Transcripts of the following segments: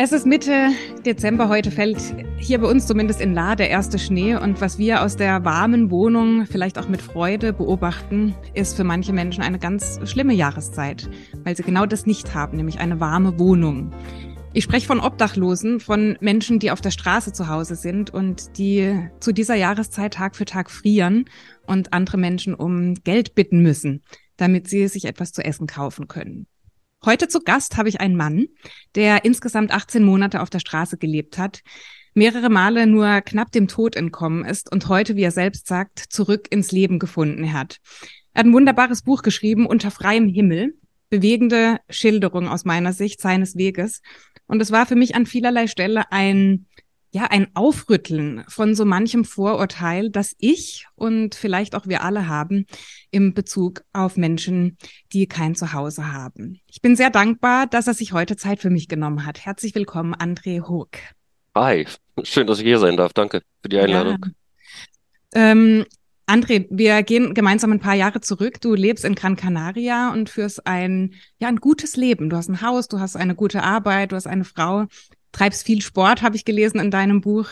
Es ist Mitte Dezember. Heute fällt hier bei uns zumindest in La der erste Schnee. Und was wir aus der warmen Wohnung vielleicht auch mit Freude beobachten, ist für manche Menschen eine ganz schlimme Jahreszeit, weil sie genau das nicht haben, nämlich eine warme Wohnung. Ich spreche von Obdachlosen, von Menschen, die auf der Straße zu Hause sind und die zu dieser Jahreszeit Tag für Tag frieren und andere Menschen um Geld bitten müssen, damit sie sich etwas zu essen kaufen können. Heute zu Gast habe ich einen Mann, der insgesamt 18 Monate auf der Straße gelebt hat, mehrere Male nur knapp dem Tod entkommen ist und heute, wie er selbst sagt, zurück ins Leben gefunden hat. Er hat ein wunderbares Buch geschrieben, Unter freiem Himmel, bewegende Schilderung aus meiner Sicht seines Weges. Und es war für mich an vielerlei Stelle ein ja, ein Aufrütteln von so manchem Vorurteil, das ich und vielleicht auch wir alle haben im Bezug auf Menschen, die kein Zuhause haben. Ich bin sehr dankbar, dass er sich heute Zeit für mich genommen hat. Herzlich willkommen, André Hoog. Hi, schön, dass ich hier sein darf. Danke für die Einladung. Ja. Ähm, André, wir gehen gemeinsam ein paar Jahre zurück. Du lebst in Gran Canaria und führst ein, ja, ein gutes Leben. Du hast ein Haus, du hast eine gute Arbeit, du hast eine Frau treibst viel Sport, habe ich gelesen in deinem Buch,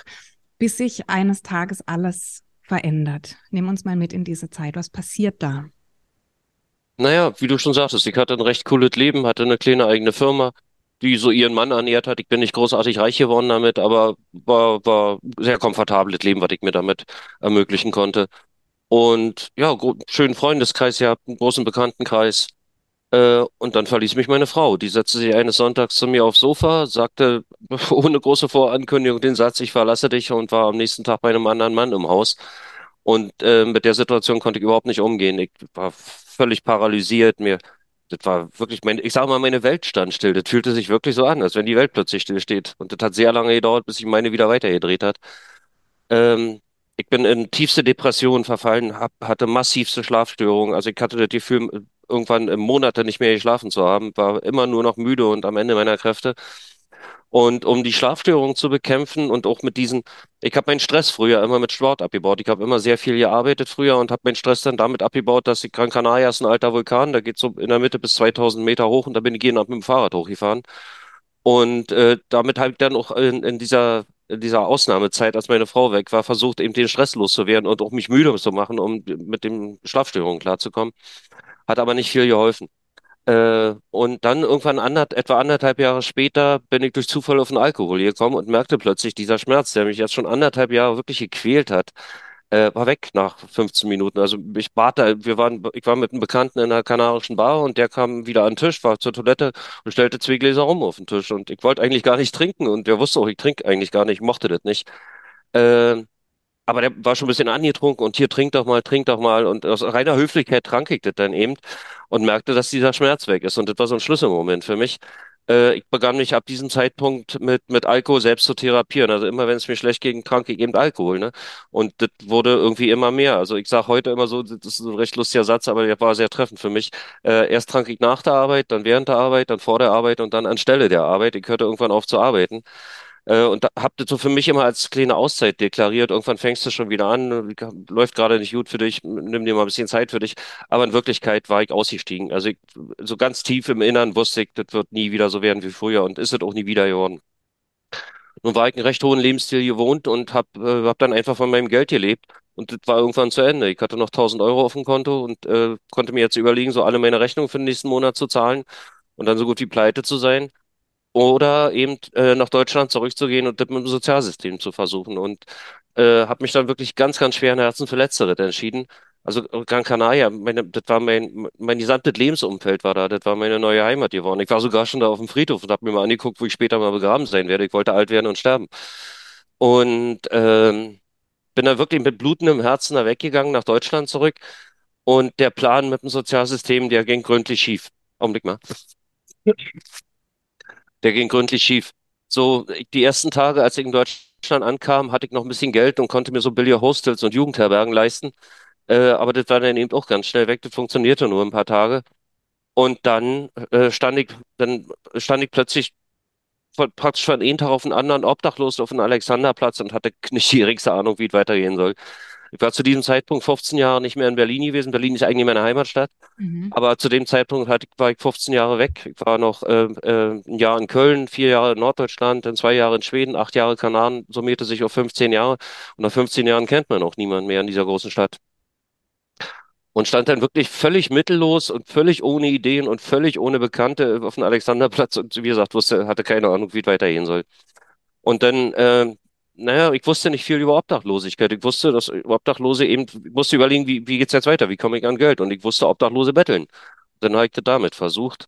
bis sich eines Tages alles verändert. Nimm uns mal mit in diese Zeit. Was passiert da? Naja, wie du schon sagtest, ich hatte ein recht cooles Leben, hatte eine kleine eigene Firma, die so ihren Mann ernährt hat. Ich bin nicht großartig reich geworden damit, aber war, war sehr komfortables Leben, was ich mir damit ermöglichen konnte. Und ja, schönen Freundeskreis gehabt, einen großen Bekanntenkreis. Äh, und dann verließ mich meine Frau. Die setzte sich eines Sonntags zu mir aufs Sofa, sagte ohne große Vorankündigung den Satz, ich verlasse dich und war am nächsten Tag bei einem anderen Mann im Haus. Und äh, mit der Situation konnte ich überhaupt nicht umgehen. Ich war völlig paralysiert. Mir, das war wirklich, mein, ich sage mal, meine Welt stand still. Das fühlte sich wirklich so an, als wenn die Welt plötzlich still steht. Und das hat sehr lange gedauert, bis sich meine wieder weitergedreht hat. Ähm, ich bin in tiefste Depression verfallen, hab, hatte massivste Schlafstörungen. Also ich hatte das Gefühl, irgendwann Monate nicht mehr geschlafen zu haben, war immer nur noch müde und am Ende meiner Kräfte. Und um die Schlafstörungen zu bekämpfen und auch mit diesen, ich habe meinen Stress früher immer mit Sport abgebaut. Ich habe immer sehr viel gearbeitet früher und habe meinen Stress dann damit abgebaut, dass die Gran Canaria ist ein alter Vulkan, da geht so in der Mitte bis 2000 Meter hoch und da bin ich jeden Abend mit dem Fahrrad hochgefahren. Und äh, damit habe ich dann auch in, in dieser in dieser Ausnahmezeit, als meine Frau weg war, versucht, eben den Stress loszuwerden und auch mich müde zu machen, um mit den Schlafstörungen klarzukommen hat aber nicht viel geholfen. Äh, und dann irgendwann ander, etwa anderthalb Jahre später bin ich durch Zufall auf den Alkohol gekommen und merkte plötzlich, dieser Schmerz, der mich jetzt schon anderthalb Jahre wirklich gequält hat, äh, war weg nach 15 Minuten. Also ich bat da, wir waren, ich war mit einem Bekannten in einer kanarischen Bar und der kam wieder an den Tisch, war zur Toilette und stellte zwei Gläser rum auf den Tisch. Und ich wollte eigentlich gar nicht trinken und der wusste auch, ich trinke eigentlich gar nicht, ich mochte das nicht. Äh, aber der war schon ein bisschen angetrunken und hier trink doch mal, trink doch mal. Und aus reiner Höflichkeit trank ich das dann eben und merkte, dass dieser Schmerz weg ist. Und das war so ein Schlüsselmoment für mich. Äh, ich begann mich ab diesem Zeitpunkt mit, mit Alkohol selbst zu therapieren. Also immer, wenn es mir schlecht ging, trank ich eben Alkohol. Ne? Und das wurde irgendwie immer mehr. Also ich sage heute immer so, das ist ein recht lustiger Satz, aber der war sehr treffend für mich. Äh, erst trank ich nach der Arbeit, dann während der Arbeit, dann vor der Arbeit und dann anstelle der Arbeit. Ich hörte irgendwann auf zu arbeiten. Äh, und da, hab das so für mich immer als kleine Auszeit deklariert. Irgendwann fängst du schon wieder an, läuft gerade nicht gut für dich, nimm dir mal ein bisschen Zeit für dich. Aber in Wirklichkeit war ich ausgestiegen. Also ich, so ganz tief im Innern wusste ich, das wird nie wieder so werden wie früher und ist es auch nie wieder geworden. Nun war ich einen recht hohen Lebensstil gewohnt und habe äh, hab dann einfach von meinem Geld gelebt. Und das war irgendwann zu Ende. Ich hatte noch 1000 Euro auf dem Konto und äh, konnte mir jetzt überlegen, so alle meine Rechnungen für den nächsten Monat zu zahlen und dann so gut wie pleite zu sein oder eben äh, nach Deutschland zurückzugehen und das mit dem Sozialsystem zu versuchen. Und äh, habe mich dann wirklich ganz, ganz schweren Herzen für Letzteres entschieden. Also äh, Gran Canaria, meine, das war mein, mein gesamtes Lebensumfeld war da, das war meine neue Heimat geworden. Ich war sogar schon da auf dem Friedhof und habe mir mal angeguckt, wo ich später mal begraben sein werde. Ich wollte alt werden und sterben. Und ähm, bin da wirklich mit blutendem Herzen da weggegangen, nach Deutschland zurück. Und der Plan mit dem Sozialsystem, der ging gründlich schief. Augenblick mal der ging gründlich schief. So, die ersten Tage, als ich in Deutschland ankam, hatte ich noch ein bisschen Geld und konnte mir so billige Hostels und Jugendherbergen leisten. Äh, aber das war dann eben auch ganz schnell weg. Das funktionierte nur ein paar Tage. Und dann äh, stand ich, dann stand ich plötzlich von, praktisch von einem Tag auf den anderen obdachlos auf dem Alexanderplatz und hatte nicht die geringste Ahnung, wie es weitergehen soll. Ich war zu diesem Zeitpunkt 15 Jahre nicht mehr in Berlin gewesen. Berlin ist eigentlich meine Heimatstadt. Mhm. Aber zu dem Zeitpunkt hatte, war ich 15 Jahre weg. Ich war noch äh, äh, ein Jahr in Köln, vier Jahre in Norddeutschland, dann zwei Jahre in Schweden, acht Jahre Kanaren, summierte sich auf 15 Jahre. Und nach 15 Jahren kennt man auch niemanden mehr in dieser großen Stadt. Und stand dann wirklich völlig mittellos und völlig ohne Ideen und völlig ohne Bekannte auf dem Alexanderplatz und wie gesagt, wusste, hatte keine Ahnung, wie es weitergehen soll. Und dann äh, naja, ich wusste nicht viel über Obdachlosigkeit. Ich wusste, dass Obdachlose eben, ich musste überlegen, wie, wie geht's jetzt weiter? Wie komme ich an Geld? Und ich wusste, Obdachlose betteln. Dann habe ich das damit versucht.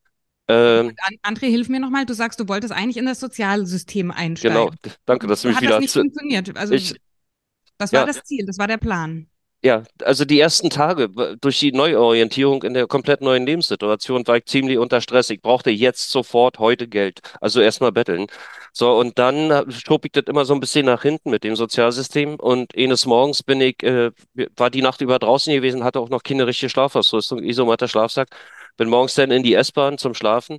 Ähm, André, hilf mir nochmal. Du sagst, du wolltest eigentlich in das Sozialsystem einsteigen. Genau, danke, dass du mich Hat wieder. Das nicht funktioniert. Also, ich, das war ja, das Ziel, das war der Plan. Ja, also die ersten Tage durch die Neuorientierung in der komplett neuen Lebenssituation war ich ziemlich unter Stress. Ich brauchte jetzt sofort heute Geld. Also erstmal betteln. So, und dann schob ich das immer so ein bisschen nach hinten mit dem Sozialsystem. Und eines Morgens bin ich, äh, war die Nacht über draußen gewesen, hatte auch noch keine richtige Schlafausrüstung, Isomatter Schlafsack. Bin morgens dann in die S-Bahn zum Schlafen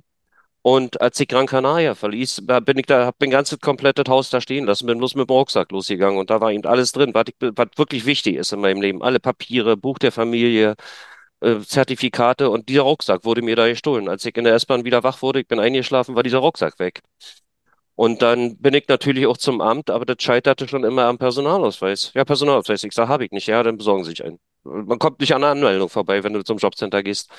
und als ich Gran Canaria verließ, bin ich da, hab mein ganzes komplettes Haus da stehen lassen, bin bloß mit dem Rucksack losgegangen und da war eben alles drin, was, ich, was wirklich wichtig ist in meinem Leben. Alle Papiere, Buch der Familie, äh, Zertifikate und dieser Rucksack wurde mir da gestohlen. Als ich in der S-Bahn wieder wach wurde, ich bin eingeschlafen, war dieser Rucksack weg. Und dann bin ich natürlich auch zum Amt, aber das scheiterte schon immer am Personalausweis. Ja, Personalausweis. Ich sage, habe ich nicht. Ja, dann besorgen Sie sich einen. Man kommt nicht an der Anmeldung vorbei, wenn du zum Jobcenter gehst.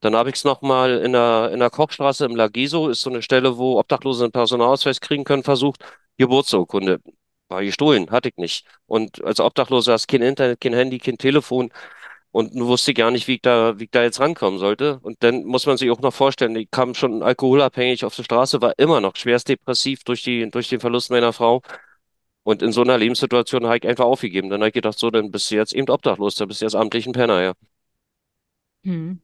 Dann habe ich es nochmal in der, in der Kochstraße im Lageso, ist so eine Stelle, wo Obdachlose einen Personalausweis kriegen können, versucht. Geburtsurkunde. War gestohlen, hatte ich nicht. Und als Obdachloser hast kein Internet, kein Handy, kein Telefon. Und nun wusste ich gar nicht, wie ich da, wie ich da jetzt rankommen sollte. Und dann muss man sich auch noch vorstellen, ich kam schon alkoholabhängig auf die Straße, war immer noch schwerst depressiv durch die, durch den Verlust meiner Frau. Und in so einer Lebenssituation habe ich einfach aufgegeben. Dann habe ich gedacht, so, dann bist du jetzt eben obdachlos, dann bist du jetzt amtlich ein Penner, ja. Hm.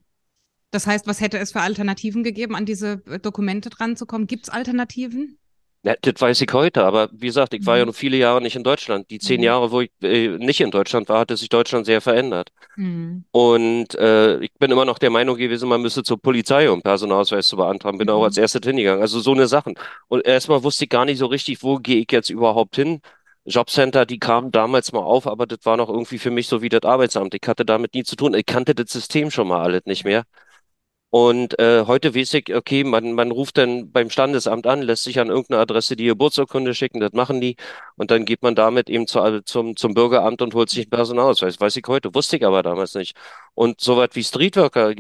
Das heißt, was hätte es für Alternativen gegeben, an diese äh, Dokumente dran zu kommen? Gibt es Alternativen? Ja, das weiß ich heute, aber wie gesagt, ich mhm. war ja mhm. nur viele Jahre nicht in Deutschland. Die zehn mhm. Jahre, wo ich äh, nicht in Deutschland war, hatte sich Deutschland sehr verändert. Mhm. Und äh, ich bin immer noch der Meinung gewesen, man müsste zur Polizei, um Personalausweis zu beantragen. Bin auch mhm. als erstes hingegangen. Also so eine Sachen. Und erstmal wusste ich gar nicht so richtig, wo gehe ich jetzt überhaupt hin. Jobcenter, die kamen damals mal auf, aber das war noch irgendwie für mich so wie das Arbeitsamt. Ich hatte damit nie zu tun. Ich kannte das System schon mal alles nicht mehr. Und äh, heute weiß ich, okay, man, man ruft dann beim Standesamt an, lässt sich an irgendeine Adresse die Geburtsurkunde schicken, das machen die. Und dann geht man damit eben zu, zum, zum Bürgeramt und holt sich einen Personalausweis. Weiß ich heute, wusste ich aber damals nicht. Und so was wie Streetworker,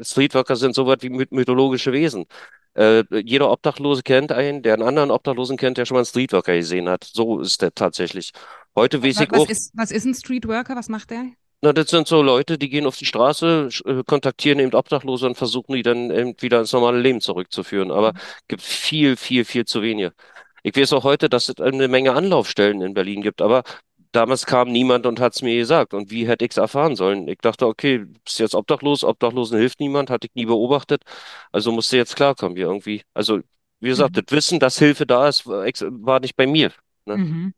Streetworker sind so was wie mythologische Wesen. Äh, jeder Obdachlose kennt einen, der einen anderen Obdachlosen kennt, der schon mal einen Streetworker gesehen hat. So ist der tatsächlich. Heute weiß was, ich auch. Ist, was ist ein Streetworker? Was macht der? Na, das sind so Leute, die gehen auf die Straße, äh, kontaktieren eben Obdachlose und versuchen die dann eben wieder ins normale Leben zurückzuführen. Aber mhm. gibt viel, viel, viel zu wenige. Ich weiß auch heute, dass es eine Menge Anlaufstellen in Berlin gibt, aber damals kam niemand und hat es mir gesagt. Und wie hätte ich es erfahren sollen? Ich dachte, okay, bist jetzt obdachlos, Obdachlosen hilft niemand, hatte ich nie beobachtet. Also musste jetzt klarkommen wie irgendwie. Also, wie gesagt, mhm. das Wissen, dass Hilfe da ist, war nicht bei mir. Ne? Mhm.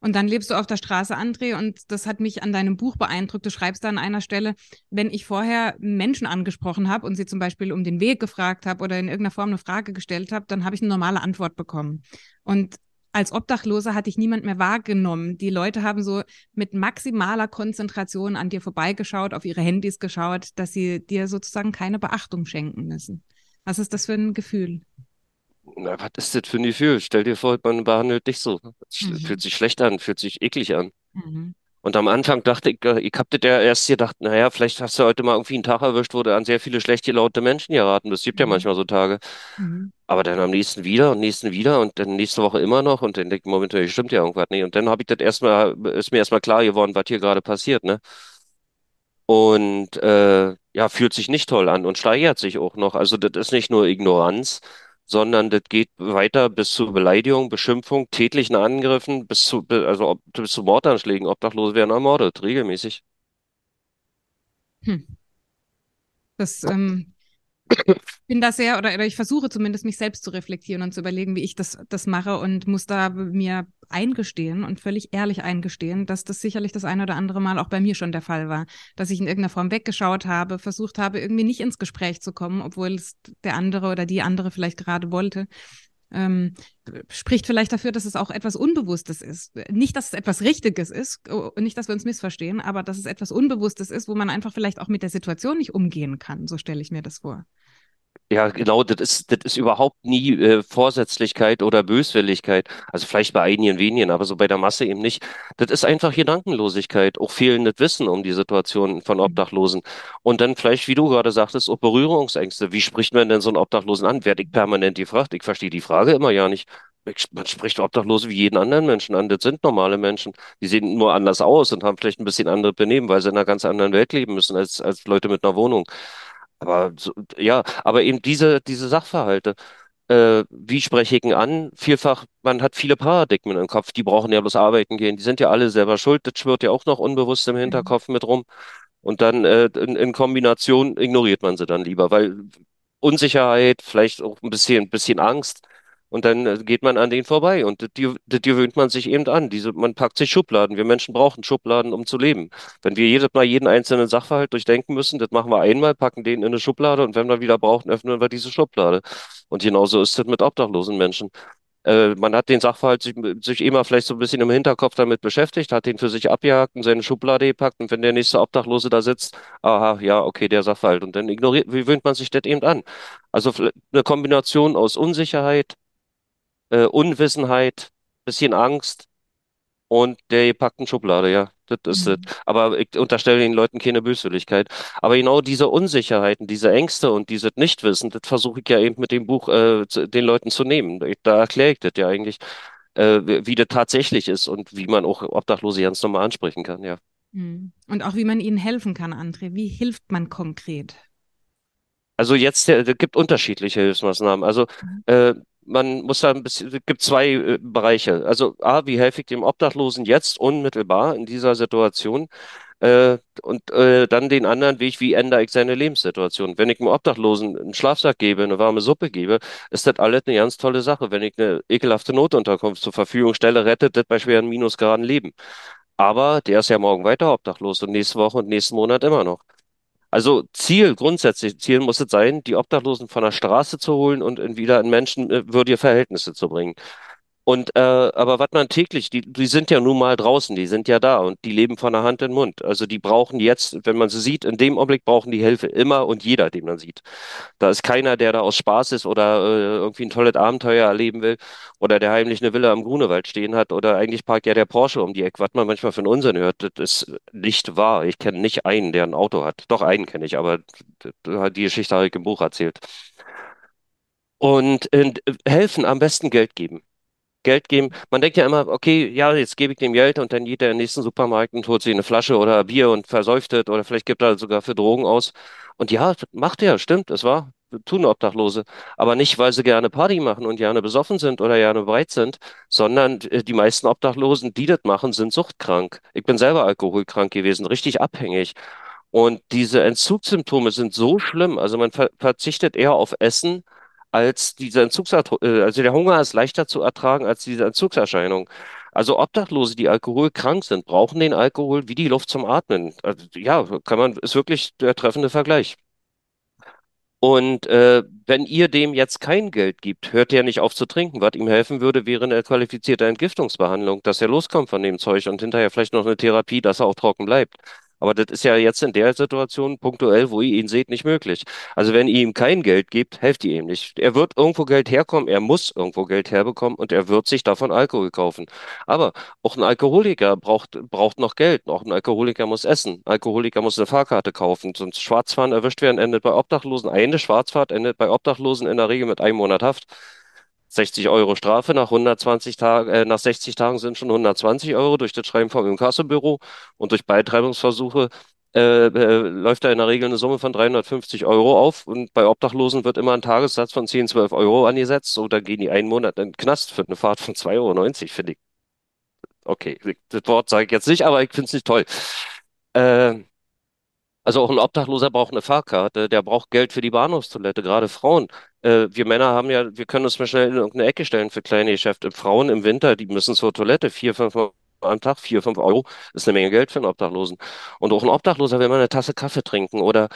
Und dann lebst du auf der Straße, André, und das hat mich an deinem Buch beeindruckt. Du schreibst da an einer Stelle, wenn ich vorher Menschen angesprochen habe und sie zum Beispiel um den Weg gefragt habe oder in irgendeiner Form eine Frage gestellt habe, dann habe ich eine normale Antwort bekommen. Und als Obdachloser hatte ich niemand mehr wahrgenommen. Die Leute haben so mit maximaler Konzentration an dir vorbeigeschaut, auf ihre Handys geschaut, dass sie dir sozusagen keine Beachtung schenken müssen. Was ist das für ein Gefühl? Na, was ist das für ein Gefühl? Stell dir vor, man behandelt dich so. Mhm. Fühlt sich schlecht an, fühlt sich eklig an. Mhm. Und am Anfang dachte ich, äh, ich hab das ja erst gedacht, naja, vielleicht hast du heute mal irgendwie einen Tag erwischt, wo du an sehr viele schlecht gelaunte Menschen geraten bist. Es gibt mhm. ja manchmal so Tage. Mhm. Aber dann am nächsten wieder und nächsten wieder und dann nächste Woche immer noch und dann denke ich, momentan stimmt ja irgendwas nicht. Und dann habe ich das erstmal, ist mir erstmal klar geworden, was hier gerade passiert, ne? Und äh, ja, fühlt sich nicht toll an und steigert sich auch noch. Also das ist nicht nur Ignoranz, sondern das geht weiter bis zu Beleidigung, Beschimpfung, tätlichen Angriffen, bis zu, also bis zu Mordanschlägen. Obdachlose werden ermordet, regelmäßig. Hm. Das ähm, bin da sehr, oder, oder ich versuche zumindest mich selbst zu reflektieren und zu überlegen, wie ich das, das mache und muss da mir eingestehen und völlig ehrlich eingestehen, dass das sicherlich das eine oder andere Mal auch bei mir schon der Fall war, dass ich in irgendeiner Form weggeschaut habe, versucht habe, irgendwie nicht ins Gespräch zu kommen, obwohl es der andere oder die andere vielleicht gerade wollte. Ähm, spricht vielleicht dafür, dass es auch etwas Unbewusstes ist. Nicht, dass es etwas Richtiges ist, oh, nicht, dass wir uns missverstehen, aber dass es etwas Unbewusstes ist, wo man einfach vielleicht auch mit der Situation nicht umgehen kann. So stelle ich mir das vor. Ja, genau, das ist, das ist überhaupt nie äh, Vorsätzlichkeit oder Böswilligkeit. Also vielleicht bei einigen wenigen, aber so bei der Masse eben nicht. Das ist einfach Gedankenlosigkeit, auch fehlendes Wissen um die Situation von Obdachlosen. Und dann vielleicht, wie du gerade sagtest, auch Berührungsängste. Wie spricht man denn so einen Obdachlosen an? Werde ich permanent gefragt? Ich verstehe die Frage immer ja nicht. Man spricht Obdachlose wie jeden anderen Menschen an. Das sind normale Menschen. Die sehen nur anders aus und haben vielleicht ein bisschen andere Benehmen, weil sie in einer ganz anderen Welt leben müssen als, als Leute mit einer Wohnung. Aber so, ja, aber eben diese, diese Sachverhalte, äh, wie spreche ich ihn an? Vielfach, man hat viele Paradigmen im Kopf, die brauchen ja bloß arbeiten gehen, die sind ja alle selber schuld, das schwirrt ja auch noch unbewusst im Hinterkopf mit rum. Und dann äh, in, in Kombination ignoriert man sie dann lieber, weil Unsicherheit, vielleicht auch ein bisschen, ein bisschen Angst, und dann äh, geht man an denen vorbei und das, das gewöhnt man sich eben an. Diese, man packt sich Schubladen. Wir Menschen brauchen Schubladen, um zu leben. Wenn wir jedes Mal jeden einzelnen Sachverhalt durchdenken müssen, das machen wir einmal, packen den in eine Schublade und wenn wir wieder brauchen, öffnen wir diese Schublade. Und genauso ist es mit obdachlosen Menschen. Äh, man hat den Sachverhalt sich, sich immer vielleicht so ein bisschen im Hinterkopf damit beschäftigt, hat den für sich abgehakt und seine Schublade gepackt und wenn der nächste Obdachlose da sitzt, aha, ja, okay, der Sachverhalt. Und dann ignoriert, wie gewöhnt man sich das eben an? Also eine Kombination aus Unsicherheit, äh, Unwissenheit, bisschen Angst und der gepackten Schublade, ja. Das ist es. Mhm. Aber ich unterstelle den Leuten keine Böswilligkeit. Aber genau diese Unsicherheiten, diese Ängste und dieses Nichtwissen, das versuche ich ja eben mit dem Buch äh, den Leuten zu nehmen. Da erkläre ich das ja eigentlich, äh, wie, das tatsächlich ist und wie man auch Obdachlose ganz normal ansprechen kann, ja. Mhm. Und auch wie man ihnen helfen kann, André. Wie hilft man konkret? Also jetzt, es gibt unterschiedliche Hilfsmaßnahmen. Also Mhm. äh, man muss da ein bisschen, es gibt zwei äh, Bereiche. Also A, wie helfe ich dem Obdachlosen jetzt unmittelbar in dieser Situation? Äh, und äh, dann den anderen Weg, wie ändere ich seine Lebenssituation? Wenn ich einem Obdachlosen einen Schlafsack gebe, eine warme Suppe gebe, ist das alles eine ganz tolle Sache. Wenn ich eine ekelhafte Notunterkunft zur Verfügung stelle, rettet das bei schweren Minusgraden Leben. Aber der ist ja morgen weiter obdachlos und nächste Woche und nächsten Monat immer noch. Also Ziel, grundsätzlich Ziel muss es sein, die Obdachlosen von der Straße zu holen und in wieder in menschenwürdige Verhältnisse zu bringen. Und äh, aber was man täglich, die, die sind ja nun mal draußen, die sind ja da und die leben von der Hand in den Mund. Also die brauchen jetzt, wenn man sie sieht, in dem Augenblick brauchen die Hilfe immer und jeder, den man sieht. Da ist keiner, der da aus Spaß ist oder äh, irgendwie ein tolles Abenteuer erleben will oder der heimlich eine Villa am Grunewald stehen hat oder eigentlich parkt ja der Porsche um die Ecke, was man manchmal einen Unsinn hört. Das ist nicht wahr. Ich kenne nicht einen, der ein Auto hat. Doch einen kenne ich, aber die Geschichte habe ich im Buch erzählt. Und äh, helfen, am besten Geld geben. Geld geben. Man denkt ja immer, okay, ja, jetzt gebe ich dem Geld und dann geht er in den nächsten Supermarkt und holt sich eine Flasche oder Bier und versäuft es oder vielleicht gibt er sogar für Drogen aus. Und ja, macht er, stimmt, es war, tun Obdachlose. Aber nicht, weil sie gerne Party machen und gerne besoffen sind oder gerne bereit sind, sondern äh, die meisten Obdachlosen, die das machen, sind suchtkrank. Ich bin selber alkoholkrank gewesen, richtig abhängig. Und diese Entzugssymptome sind so schlimm. Also man ver verzichtet eher auf Essen als diese Entzugserscheinung. Äh, also der Hunger ist leichter zu ertragen als diese Entzugserscheinung. Also Obdachlose, die alkoholkrank sind, brauchen den Alkohol wie die Luft zum Atmen. Also, ja, kann man, ist wirklich der treffende Vergleich. Und äh, wenn ihr dem jetzt kein Geld gibt, hört er nicht auf zu trinken. Was ihm helfen würde, wäre eine qualifizierte Entgiftungsbehandlung, dass er loskommt von dem Zeug und hinterher vielleicht noch eine Therapie, dass er auch trocken bleibt. Aber das ist ja jetzt in der Situation punktuell, wo ihr ihn seht, nicht möglich. Also wenn ihr ihm kein Geld gebt, helft ihr ihm nicht. Er wird irgendwo Geld herkommen, er muss irgendwo Geld herbekommen und er wird sich davon Alkohol kaufen. Aber auch ein Alkoholiker braucht, braucht noch Geld. Auch ein Alkoholiker muss essen. Ein Alkoholiker muss eine Fahrkarte kaufen. Sonst Schwarzfahren erwischt werden, endet bei Obdachlosen. Eine Schwarzfahrt endet bei Obdachlosen in der Regel mit einem Monat Haft. 60 Euro Strafe nach 120 Tagen, äh, nach 60 Tagen sind schon 120 Euro durch das Schreiben vom Inkassobüro und durch Beitreibungsversuche äh, äh, läuft da in der Regel eine Summe von 350 Euro auf und bei Obdachlosen wird immer ein Tagessatz von 10, 12 Euro angesetzt. So, da gehen die einen Monat in den Knast für eine Fahrt von 2,90 Euro, finde ich. Okay, das Wort sage ich jetzt nicht, aber ich finde es nicht toll. Äh, also auch ein Obdachloser braucht eine Fahrkarte, der braucht Geld für die Bahnhofstoilette, gerade Frauen. Äh, wir Männer haben ja, wir können uns mal schnell in irgendeine Ecke stellen für kleine Geschäfte. Frauen im Winter, die müssen zur Toilette, vier, fünf am Tag, vier, fünf Euro, ist eine Menge Geld für einen Obdachlosen. Und auch ein Obdachloser will mal eine Tasse Kaffee trinken oder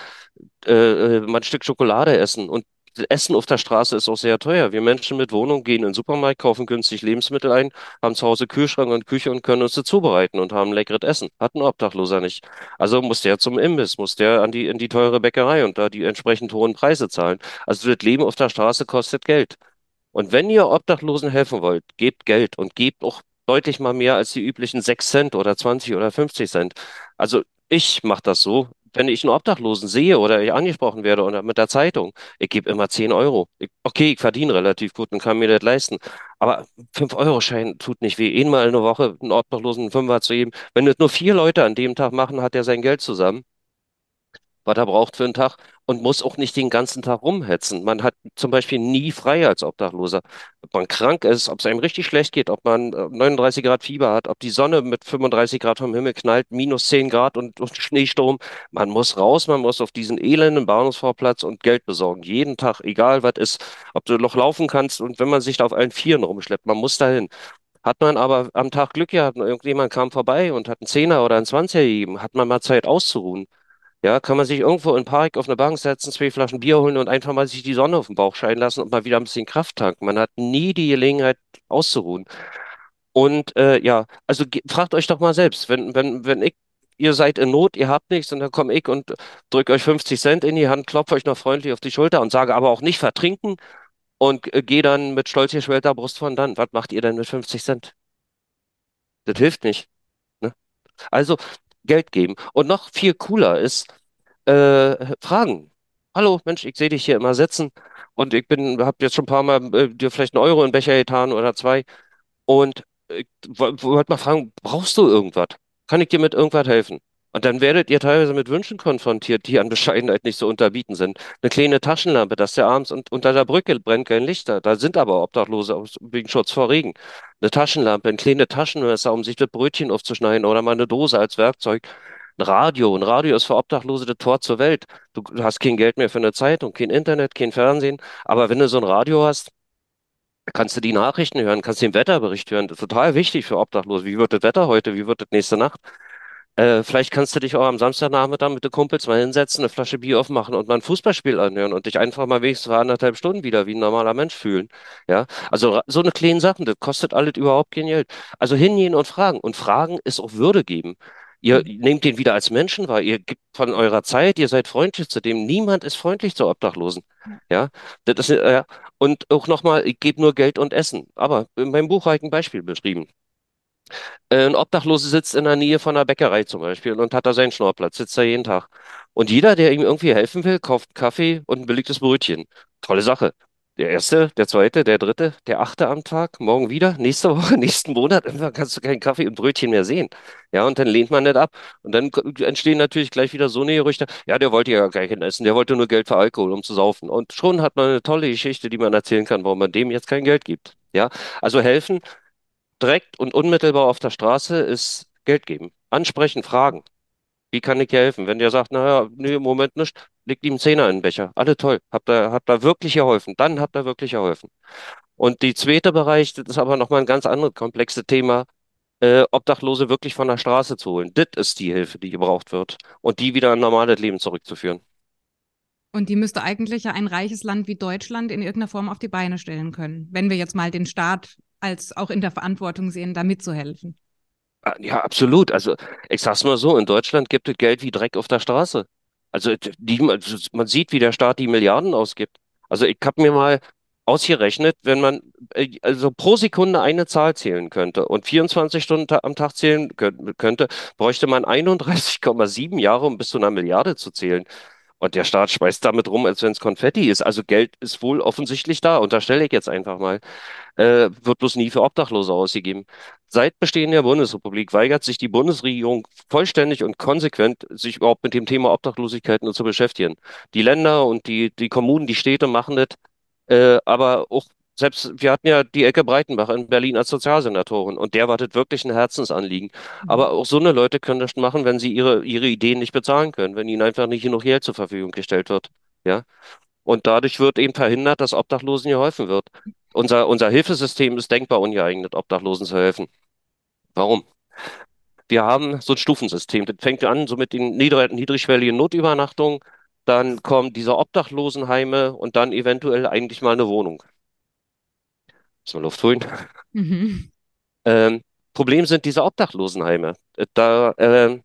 äh, äh, mal ein Stück Schokolade essen. Und Essen auf der Straße ist auch sehr teuer. Wir Menschen mit Wohnung gehen in den Supermarkt, kaufen günstig Lebensmittel ein, haben zu Hause Kühlschrank und Küche und können uns zubereiten und haben leckeres Essen. Hat ein Obdachloser nicht. Also muss der zum Imbiss, muss der an die, in die teure Bäckerei und da die entsprechend hohen Preise zahlen. Also das Leben auf der Straße kostet Geld. Und wenn ihr Obdachlosen helfen wollt, gebt Geld und gebt auch deutlich mal mehr als die üblichen 6 Cent oder 20 oder 50 Cent. Also ich mache das so, wenn ich einen Obdachlosen sehe oder ich angesprochen werde oder mit der Zeitung, ich gebe immer 10 Euro. Ich, okay, ich verdiene relativ gut und kann mir das leisten. Aber 5-Euro-Schein tut nicht weh. Einmal in der Woche einen Obdachlosen einen Fünfer zu geben. Wenn das nur vier Leute an dem Tag machen, hat er sein Geld zusammen was er braucht für einen Tag und muss auch nicht den ganzen Tag rumhetzen. Man hat zum Beispiel nie frei als Obdachloser. Ob man krank ist, ob es einem richtig schlecht geht, ob man 39 äh, Grad Fieber hat, ob die Sonne mit 35 Grad vom Himmel knallt, minus 10 Grad und, und Schneesturm. Man muss raus, man muss auf diesen elenden Bahnhofsvorplatz und Geld besorgen. Jeden Tag, egal was ist, ob du noch laufen kannst und wenn man sich da auf allen Vieren rumschleppt, man muss dahin. Hat man aber am Tag Glück gehabt irgendjemand kam vorbei und hat einen Zehner oder einen Zwanziger gegeben, hat man mal Zeit auszuruhen. Ja, kann man sich irgendwo den Park auf eine Bank setzen, zwei Flaschen Bier holen und einfach mal sich die Sonne auf den Bauch scheinen lassen und mal wieder ein bisschen Kraft tanken. Man hat nie die Gelegenheit auszuruhen. Und äh, ja, also fragt euch doch mal selbst, wenn, wenn, wenn ich, ihr seid in Not, ihr habt nichts und dann komme ich und drücke euch 50 Cent in die Hand, klopfe euch noch freundlich auf die Schulter und sage aber auch nicht vertrinken und äh, gehe dann mit stolz geschwellter Brust von dann. Was macht ihr denn mit 50 Cent? Das hilft nicht. Ne? Also Geld geben. Und noch viel cooler ist, äh, fragen. Hallo, Mensch, ich sehe dich hier immer sitzen und ich bin, habe jetzt schon ein paar Mal äh, dir vielleicht einen Euro in den Becher getan oder zwei und ich wollte mal fragen, brauchst du irgendwas? Kann ich dir mit irgendwas helfen? Und dann werdet ihr teilweise mit Wünschen konfrontiert, die an Bescheidenheit nicht so unterbieten sind. Eine kleine Taschenlampe, dass der abends und unter der Brücke brennt kein Licht da. Sind aber Obdachlose wegen Schutz vor Regen. Eine Taschenlampe, ein kleines Taschenmesser, um sich das Brötchen aufzuschneiden oder mal eine Dose als Werkzeug. Ein Radio. Ein Radio ist für Obdachlose das Tor zur Welt. Du hast kein Geld mehr für eine Zeitung, kein Internet, kein Fernsehen. Aber wenn du so ein Radio hast, kannst du die Nachrichten hören, kannst den Wetterbericht hören. Das ist total wichtig für Obdachlose. Wie wird das Wetter heute? Wie wird das nächste Nacht? Äh, vielleicht kannst du dich auch am Samstagnachmittag mit den Kumpels mal hinsetzen, eine Flasche Bier aufmachen und mal ein Fußballspiel anhören und dich einfach mal wenigstens für anderthalb Stunden wieder wie ein normaler Mensch fühlen. Ja, also so eine kleine Sachen, das kostet alles überhaupt kein Geld. Also hingehen und fragen. Und fragen ist auch Würde geben. Ihr Mhm. nehmt den wieder als Menschen wahr. Ihr gebt von eurer Zeit, ihr seid freundlich zu dem. Niemand ist freundlich zu Obdachlosen. Ja. Ja, das ist, äh, und auch nochmal, ich gebe nur Geld und Essen. Aber in meinem Buch habe ich ein Beispiel beschrieben. Äh, Ein Obdachloser sitzt in der Nähe von einer Bäckerei zum Beispiel und hat da seinen Schnorrplatz, sitzt da jeden Tag. Und jeder, der ihm irgendwie helfen will, kauft Kaffee und ein belegtes Brötchen. Tolle Sache. Der erste, der zweite, der dritte, der achte am Tag, morgen wieder, nächste Woche, nächsten Monat, irgendwann kannst du keinen Kaffee und Brötchen mehr sehen. Ja, und dann lehnt man nicht ab. Und dann entstehen natürlich gleich wieder so eine Gerüchte, ja, der wollte ja gar kein Essen, der wollte nur Geld für Alkohol, um zu saufen. Und schon hat man eine tolle Geschichte, die man erzählen kann, warum man dem jetzt kein Geld gibt. Ja, also helfen direkt und unmittelbar auf der Straße ist Geld geben. Ansprechen, fragen. Wie kann ich dir helfen? Wenn der sagt, naja, nee, im Moment nicht, legt ihm Zehner in den Becher. Alle toll. Habt ihr, habt ihr wirklich geholfen? Dann habt ihr wirklich geholfen. Und die zweite Bereich, das ist aber nochmal ein ganz anderes komplexes Thema, äh, Obdachlose wirklich von der Straße zu holen. Das ist die Hilfe, die gebraucht wird. Und die wieder in ein normales Leben zurückzuführen. Und die müsste eigentlich ja ein reiches Land wie Deutschland in irgendeiner Form auf die Beine stellen können, wenn wir jetzt mal den Staat als auch in der Verantwortung sehen, da mitzuhelfen. Ah, Ja, absolut. Also ich sag's mal so, in Deutschland gibt es Geld wie Dreck auf der Straße. Also die, man sieht, wie der Staat die Milliarden ausgibt. Also ich habe mir mal ausgerechnet, wenn man äh, also pro Sekunde eine Zahl zählen könnte und 24 Stunden am Tag zählen kö- könnte, bräuchte man 31,7 Jahre, um bis zu einer Milliarde zu zählen. Und der Staat speist damit rum, als wenn es Konfetti ist. Also Geld ist wohl offensichtlich da, unterstelle ich jetzt einfach mal äh, wird bloß nie für Obdachlose ausgegeben. Seit Bestehen der Bundesrepublik weigert sich die Bundesregierung vollständig und konsequent, sich überhaupt mit dem Thema Obdachlosigkeit nur zu beschäftigen. Die Länder und die, die Kommunen, die Städte machen das, äh, aber auch selbst, wir hatten ja die Ecke Breitenbach in Berlin als Sozialsenatorin und der war das wirklich ein Herzensanliegen. Mhm. Aber auch so eine Leute können das machen, wenn sie ihre, ihre Ideen nicht bezahlen können, wenn ihnen einfach nicht genug Geld zur Verfügung gestellt wird. Ja. Und dadurch wird eben verhindert, dass Obdachlosen geholfen wird. Unser, unser Hilfesystem ist denkbar ungeeignet, Obdachlosen zu helfen. Warum? Wir haben so ein Stufensystem. Das fängt an so mit den niedrig, niedrigschwelligen Notübernachtungen. dann kommen diese Obdachlosenheime und dann eventuell eigentlich mal eine Wohnung. Muss man Luft holen. Mhm. Ähm, Problem sind diese Obdachlosenheime. Äh, Da, ähm,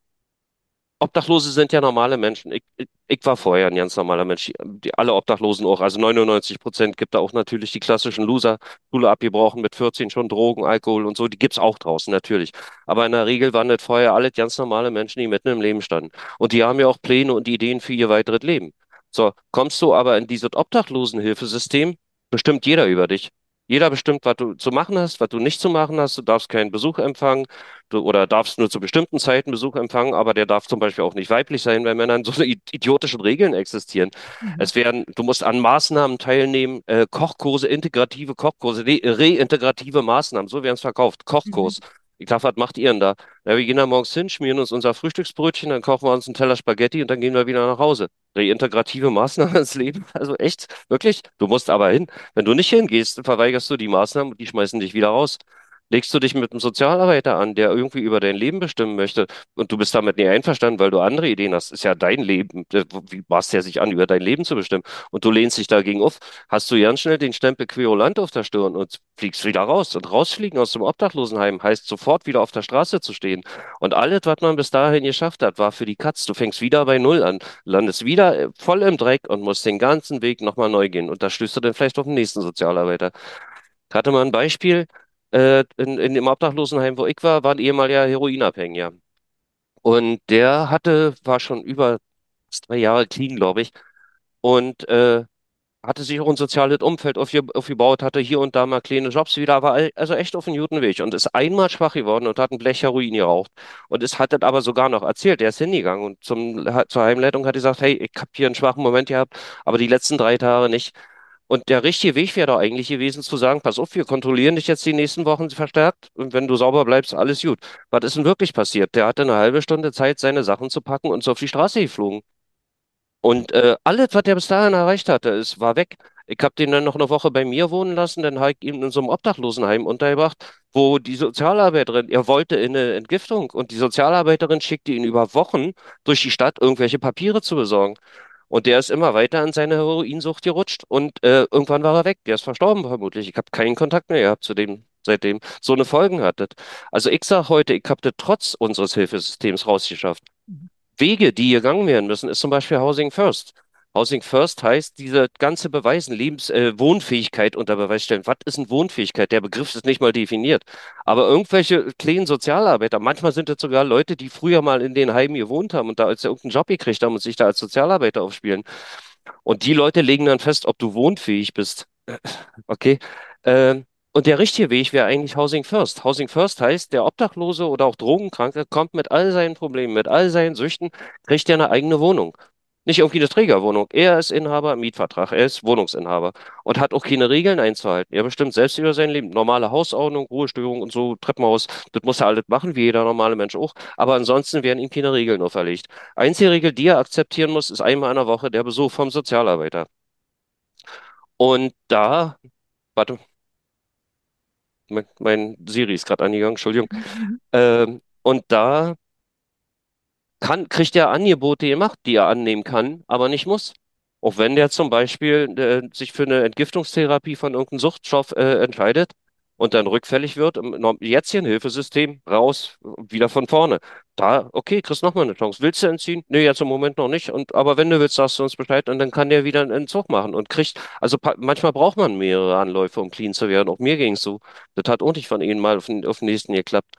Obdachlose sind ja normale Menschen. Ich, ich, ich war vorher ein ganz normaler Mensch. Die, alle Obdachlosen auch. Also 99 Prozent gibt da auch natürlich die klassischen Loser, Schule abgebrochen mit 14 schon Drogen, Alkohol und so. Die gibt's auch draußen natürlich. Aber in der Regel waren das vorher alle ganz normale Menschen, die mitten im Leben standen. Und die haben ja auch Pläne und Ideen für ihr weiteres Leben. So, kommst du aber in dieses Obdachlosenhilfesystem, bestimmt jeder über dich. Jeder bestimmt, was du zu machen hast, was du nicht zu machen hast. Du darfst keinen Besuch empfangen. Du, oder darfst nur zu bestimmten Zeiten Besuch empfangen, aber der darf zum Beispiel auch nicht weiblich sein, weil Männern so i- idiotischen Regeln existieren. Mhm. Es werden, du musst an Maßnahmen teilnehmen, äh, Kochkurse, integrative Kochkurse, re reintegrative Maßnahmen, so werden es verkauft. Mhm. Ich dachte, was macht ihr denn da? Ja, wir gehen da morgens hin, schmieren uns unser Frühstücksbrötchen, dann kochen wir uns einen Teller Spaghetti und dann gehen wir wieder nach Hause. Reintegrative Maßnahmen ins Leben? Also echt, wirklich? Du musst aber hin. Wenn du nicht hingehst, verweigerst du die Maßnahmen und die schmeißen dich wieder raus. Legst du dich mit einem Sozialarbeiter an, der irgendwie über dein Leben bestimmen möchte und du bist damit nicht einverstanden, weil du andere Ideen hast, ist ja dein Leben. Äh, Wie maßt der sich an, über dein Leben zu bestimmen? Und du lehnst dich dagegen auf, hast du ganz schnell den Stempel Querulant auf der Stirn und fliegst wieder raus. Und rausfliegen aus dem Obdachlosenheim heißt sofort wieder auf der Straße zu stehen. Und alles, was man bis dahin geschafft hat, war für die Katz. Du fängst wieder bei Null an, landest wieder äh, voll im Dreck und musst den ganzen Weg nochmal neu gehen. Und da stößt du dann vielleicht auf den nächsten Sozialarbeiter. Ich hatte mal ein Beispiel, äh, in, in dem Obdachlosenheim, wo ich war, war ein ehemaliger Heroinabhängiger. Und der hatte, war schon über zwei Jahre clean, glaube ich, und äh, hatte sich auch ein soziales Umfeld aufge aufgebaut, hatte hier und da mal kleine Jobs wieder, aber all- also echt auf einem guten Weg und ist einmal schwach geworden und hat ein Blech Heroin geraucht. Und es hat das aber sogar noch erzählt. Er ist hingegangen und zum, zur Heimleitung hat gesagt, hey, ich habe hier einen schwachen Moment gehabt, aber die letzten drei Tage nicht. Und der richtige Weg wäre doch eigentlich gewesen zu sagen, pass auf, wir kontrollieren dich jetzt die nächsten Wochen verstärkt und wenn du sauber bleibst, alles gut. Was ist denn wirklich passiert? Der hatte eine halbe Stunde Zeit, seine Sachen zu packen und ist auf die Straße geflogen. Und äh, alles, was er bis dahin erreicht hatte, es war weg. Ich habe den dann noch eine Woche bei mir wohnen lassen, dann habe ich ihn in so einem Obdachlosenheim untergebracht, wo die Sozialarbeiterin, er wollte in eine Entgiftung und die Sozialarbeiterin schickte ihn über Wochen durch die Stadt, irgendwelche Papiere zu besorgen. Und der ist immer weiter in seine Heroinsucht gerutscht und äh, irgendwann war er weg. Der ist verstorben vermutlich. Ich habe keinen Kontakt mehr gehabt zu dem, seitdem so eine Folgen hat das. Also ich sage heute, ich habe das trotz unseres Hilfesystems rausgeschafft. Wege, die gegangen werden müssen, ist zum Beispiel Housing First. Housing First heißt, diese ganze Beweisen, Lebens, äh, Wohnfähigkeit unter Beweis stellen. Was ist eine Wohnfähigkeit? Der Begriff ist nicht mal definiert. Aber irgendwelche kleinen Sozialarbeiter, manchmal sind das sogar Leute, die früher mal in den Heimen gewohnt haben und da als irgendeinen Job gekriegt haben und sich da als Sozialarbeiter aufspielen. Und die Leute legen dann fest, ob du wohnfähig bist. Okay. Ähm, und der richtige Weg wäre eigentlich Housing First. Housing First heißt, der Obdachlose oder auch Drogenkranke kommt mit all seinen Problemen, mit all seinen Süchten, kriegt er eine eigene Wohnung. Nicht irgendwie eine Trägerwohnung. Er ist Inhaber Mietvertrag. Er ist Wohnungsinhaber und hat auch keine Regeln einzuhalten. Er bestimmt selbst über sein Leben. Normale Hausordnung, Ruhestörung und so, Treppenhaus. Das muss er alles machen, wie jeder normale Mensch auch. Aber ansonsten werden ihm keine Regeln auferlegt. Einzige Regel, die er akzeptieren muss, ist einmal in der Woche der Besuch vom Sozialarbeiter. Und da, warte, mein, mein Siri ist gerade angegangen, Entschuldigung. Ähm, und da kann, kriegt er Angebote gemacht, die er annehmen kann, aber nicht muss. Auch wenn der zum Beispiel äh, sich für eine Entgiftungstherapie von irgendeinem Suchtstoff äh, entscheidet und dann rückfällig wird, im jetzigen Hilfesystem raus, wieder von vorne. Da, okay, kriegst noch mal eine Chance. Willst du entziehen? Nee, jetzt im Moment noch nicht. Und, aber wenn du willst, sagst du uns Bescheid und dann kann der wieder einen Entzug machen und kriegt, also manchmal braucht man mehrere Anläufe, um clean zu werden. Auch mir ging's so. Das hat auch nicht von ihnen mal auf den, auf den nächsten geklappt.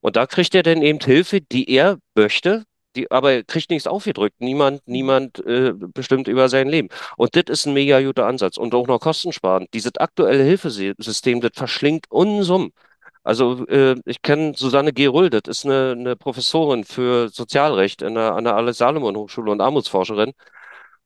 Und da kriegt er dann eben Hilfe, die er möchte, die, aber er kriegt nichts aufgedrückt. Niemand, niemand äh, bestimmt über sein Leben. Und das ist ein mega guter Ansatz und auch noch kostensparend. Dieses aktuelle Hilfesystem, das verschlingt Unsummen. Also äh, ich kenne Susanne Gerull, das ist eine, eine Professorin für Sozialrecht in der, an der Alois-Salomon-Hochschule und Armutsforscherin.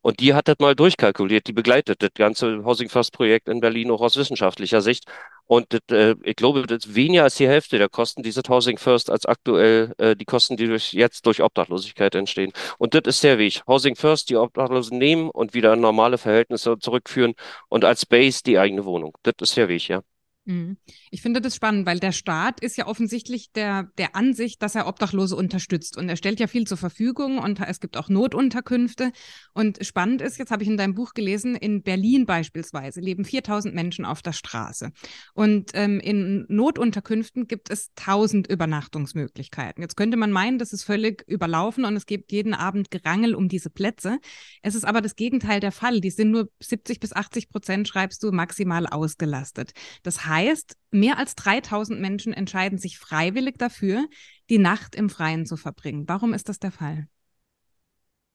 Und die hat das mal durchkalkuliert, die begleitet das ganze Housing First Projekt in Berlin auch aus wissenschaftlicher Sicht. Und das, äh, ich glaube, das ist weniger als die Hälfte der Kosten dieses Housing First als aktuell äh, die Kosten, die durch, jetzt durch Obdachlosigkeit entstehen. Und das ist der Weg. Housing First, die Obdachlosen nehmen und wieder in normale Verhältnisse zurückführen und als Base die eigene Wohnung. Das ist der Weg, ja. Mhm. Ich finde das spannend, weil der Staat ist ja offensichtlich der, der Ansicht, dass er Obdachlose unterstützt. Und er stellt ja viel zur Verfügung und es gibt auch Notunterkünfte. Und spannend ist, jetzt habe ich in deinem Buch gelesen, in Berlin beispielsweise leben 4000 Menschen auf der Straße. Und ähm, in Notunterkünften gibt es 1000 Übernachtungsmöglichkeiten. Jetzt könnte man meinen, das ist völlig überlaufen und es gibt jeden Abend Gerangel um diese Plätze. Es ist aber das Gegenteil der Fall. Die sind nur 70 bis 80 Prozent, schreibst du, maximal ausgelastet. Das heißt, heißt, mehr als 3000 Menschen entscheiden sich freiwillig dafür, die Nacht im Freien zu verbringen. Warum ist das der Fall?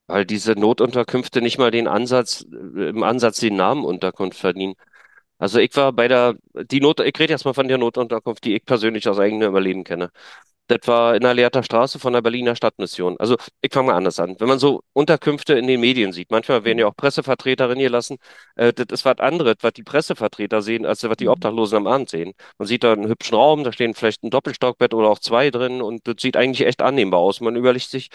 Weil diese Notunterkünfte nicht mal den Ansatz, äh, im Ansatz den Namen Unterkunft verdienen. Also ich war bei der, die Not, ich rede erstmal von der Notunterkunft, die ich persönlich aus eigenem Überleben kenne. Das war in der Lehrter Straße von der Berliner Stadtmission. Also ich fange mal anders an. Wenn man so Unterkünfte in den Medien sieht, manchmal werden ja auch Pressevertreterinnen gelassen, äh, das ist was anderes, was die Pressevertreter sehen, als was die mhm. Obdachlosen am Abend sehen. Man sieht da einen hübschen Raum, da stehen vielleicht ein Doppelstockbett oder auch zwei drin und das sieht eigentlich echt annehmbar aus. Man überlegt sich,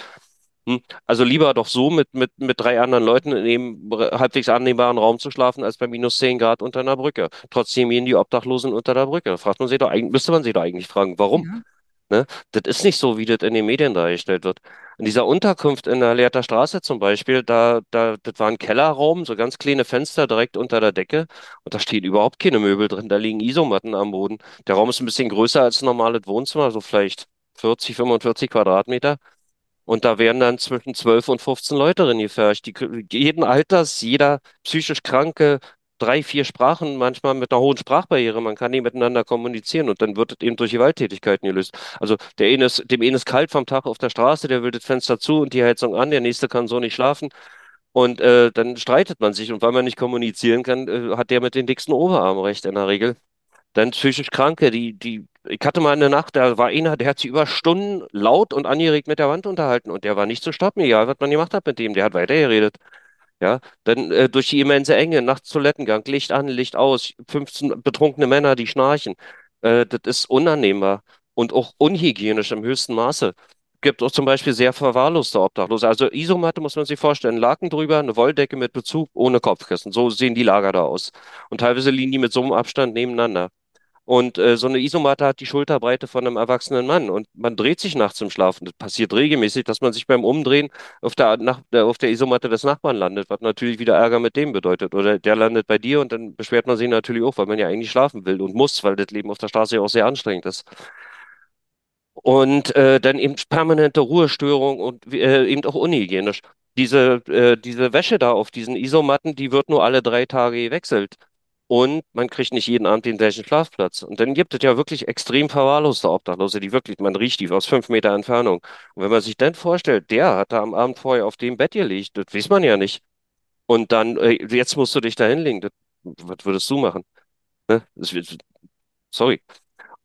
hm, also lieber doch so mit, mit, mit drei anderen Leuten in einem halbwegs annehmbaren Raum zu schlafen, als bei minus 10 Grad unter einer Brücke. Trotzdem gehen die Obdachlosen unter der Brücke. Da fragt man sich doch eigentlich, müsste man sich doch eigentlich fragen, warum? Ja. Ne? Das ist nicht so, wie das in den Medien dargestellt wird. In dieser Unterkunft in der Lehrter Straße zum Beispiel, da, da, das war ein Kellerraum, so ganz kleine Fenster direkt unter der Decke und da stehen überhaupt keine Möbel drin, da liegen Isomatten am Boden. Der Raum ist ein bisschen größer als ein normales Wohnzimmer, so vielleicht 40, 45 Quadratmeter. Und da werden dann zwischen 12 und 15 Leute drin gefährcht. Die, jeden Alters, jeder psychisch Kranke, drei, vier Sprachen, manchmal mit einer hohen Sprachbarriere. Man kann nie miteinander kommunizieren und dann wird es eben durch Gewalttätigkeiten gelöst. Also der eine dem einen ist kalt vom Tag auf der Straße, der will das Fenster zu und die Heizung an, der nächste kann so nicht schlafen. Und äh, dann streitet man sich und weil man nicht kommunizieren kann, äh, hat der mit den dicksten Oberarmen recht in der Regel. Dann psychisch Kranke, die, die, ich hatte mal eine Nacht, da war einer, der hat sich über Stunden laut und angeregt mit der Wand unterhalten und der war nicht zu stoppen, egal was man gemacht hat mit dem, der hat weitergeredet. Ja, dann äh, durch die immense Enge, nachts Toilettengang, Licht an, Licht aus, 15 betrunkene Männer, die schnarchen. Äh, das ist unannehmbar und auch unhygienisch im höchsten Maße. Gibt auch zum Beispiel sehr verwahrloste Obdachlose. Also Isomatte muss man sich vorstellen, Laken drüber, eine Wolldecke mit Bezug, ohne Kopfkissen. So sehen die Lager da aus. Und teilweise liegen die mit so einem Abstand nebeneinander. Und äh, so eine Isomatte hat die Schulterbreite von einem erwachsenen Mann. Und man dreht sich nachts im Schlafen. Das passiert regelmäßig, dass man sich beim Umdrehen auf der, nach, äh, auf der Isomatte des Nachbarn landet, was natürlich wieder Ärger mit dem bedeutet. Oder der landet bei dir und dann beschwert man sich natürlich auch, weil man ja eigentlich schlafen will und muss, weil das Leben auf der Straße ja auch sehr anstrengend ist. Und äh, dann eben permanente Ruhestörung und äh, eben auch unhygienisch. Diese, äh, diese Wäsche da auf diesen Isomatten, die wird nur alle drei Tage gewechselt und man kriegt nicht jeden Abend den gleichen Schlafplatz. Und dann gibt es ja wirklich extrem verwahrloste Obdachlose, die wirklich, man riecht die aus fünf Meter Entfernung. Und wenn man sich dann vorstellt, der hat da am Abend vorher auf dem Bett gelegt, das weiß man ja nicht. Und dann, äh, jetzt musst du dich da hinlegen. Das, was würdest du machen? Ne? Das, sorry.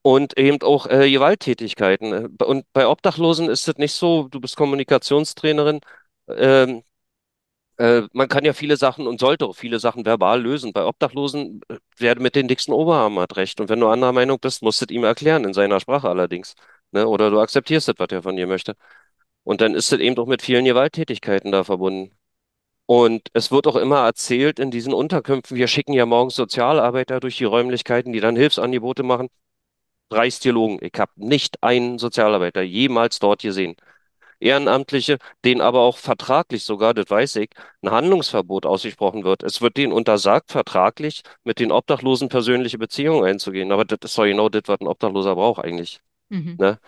Und eben auch äh, Gewalttätigkeiten. Und bei Obdachlosen ist es nicht so, du bist Kommunikationstrainerin, ähm, äh, man kann ja viele Sachen und sollte auch viele Sachen verbal lösen. Bei Obdachlosen äh, werde mit den dicksten Oberarmen hat recht. Und wenn du anderer Meinung bist, musst du es ihm erklären, in seiner Sprache allerdings. Ne? Oder du akzeptierst es, was er von dir möchte. Und dann ist es eben auch mit vielen Gewalttätigkeiten da verbunden. Und es wird auch immer erzählt in diesen Unterkünften, wir schicken ja morgens Sozialarbeiter durch die Räumlichkeiten, die dann Hilfsangebote machen. Dreist gelogen. Ich habe nicht einen Sozialarbeiter jemals dort gesehen. Ehrenamtliche, denen aber auch vertraglich sogar, das weiß ich, ein Handlungsverbot ausgesprochen wird. Es wird denen untersagt, vertraglich mit den Obdachlosen persönliche Beziehungen einzugehen. Aber das ist doch genau das, was ein Obdachloser braucht eigentlich. Mhm. Ne?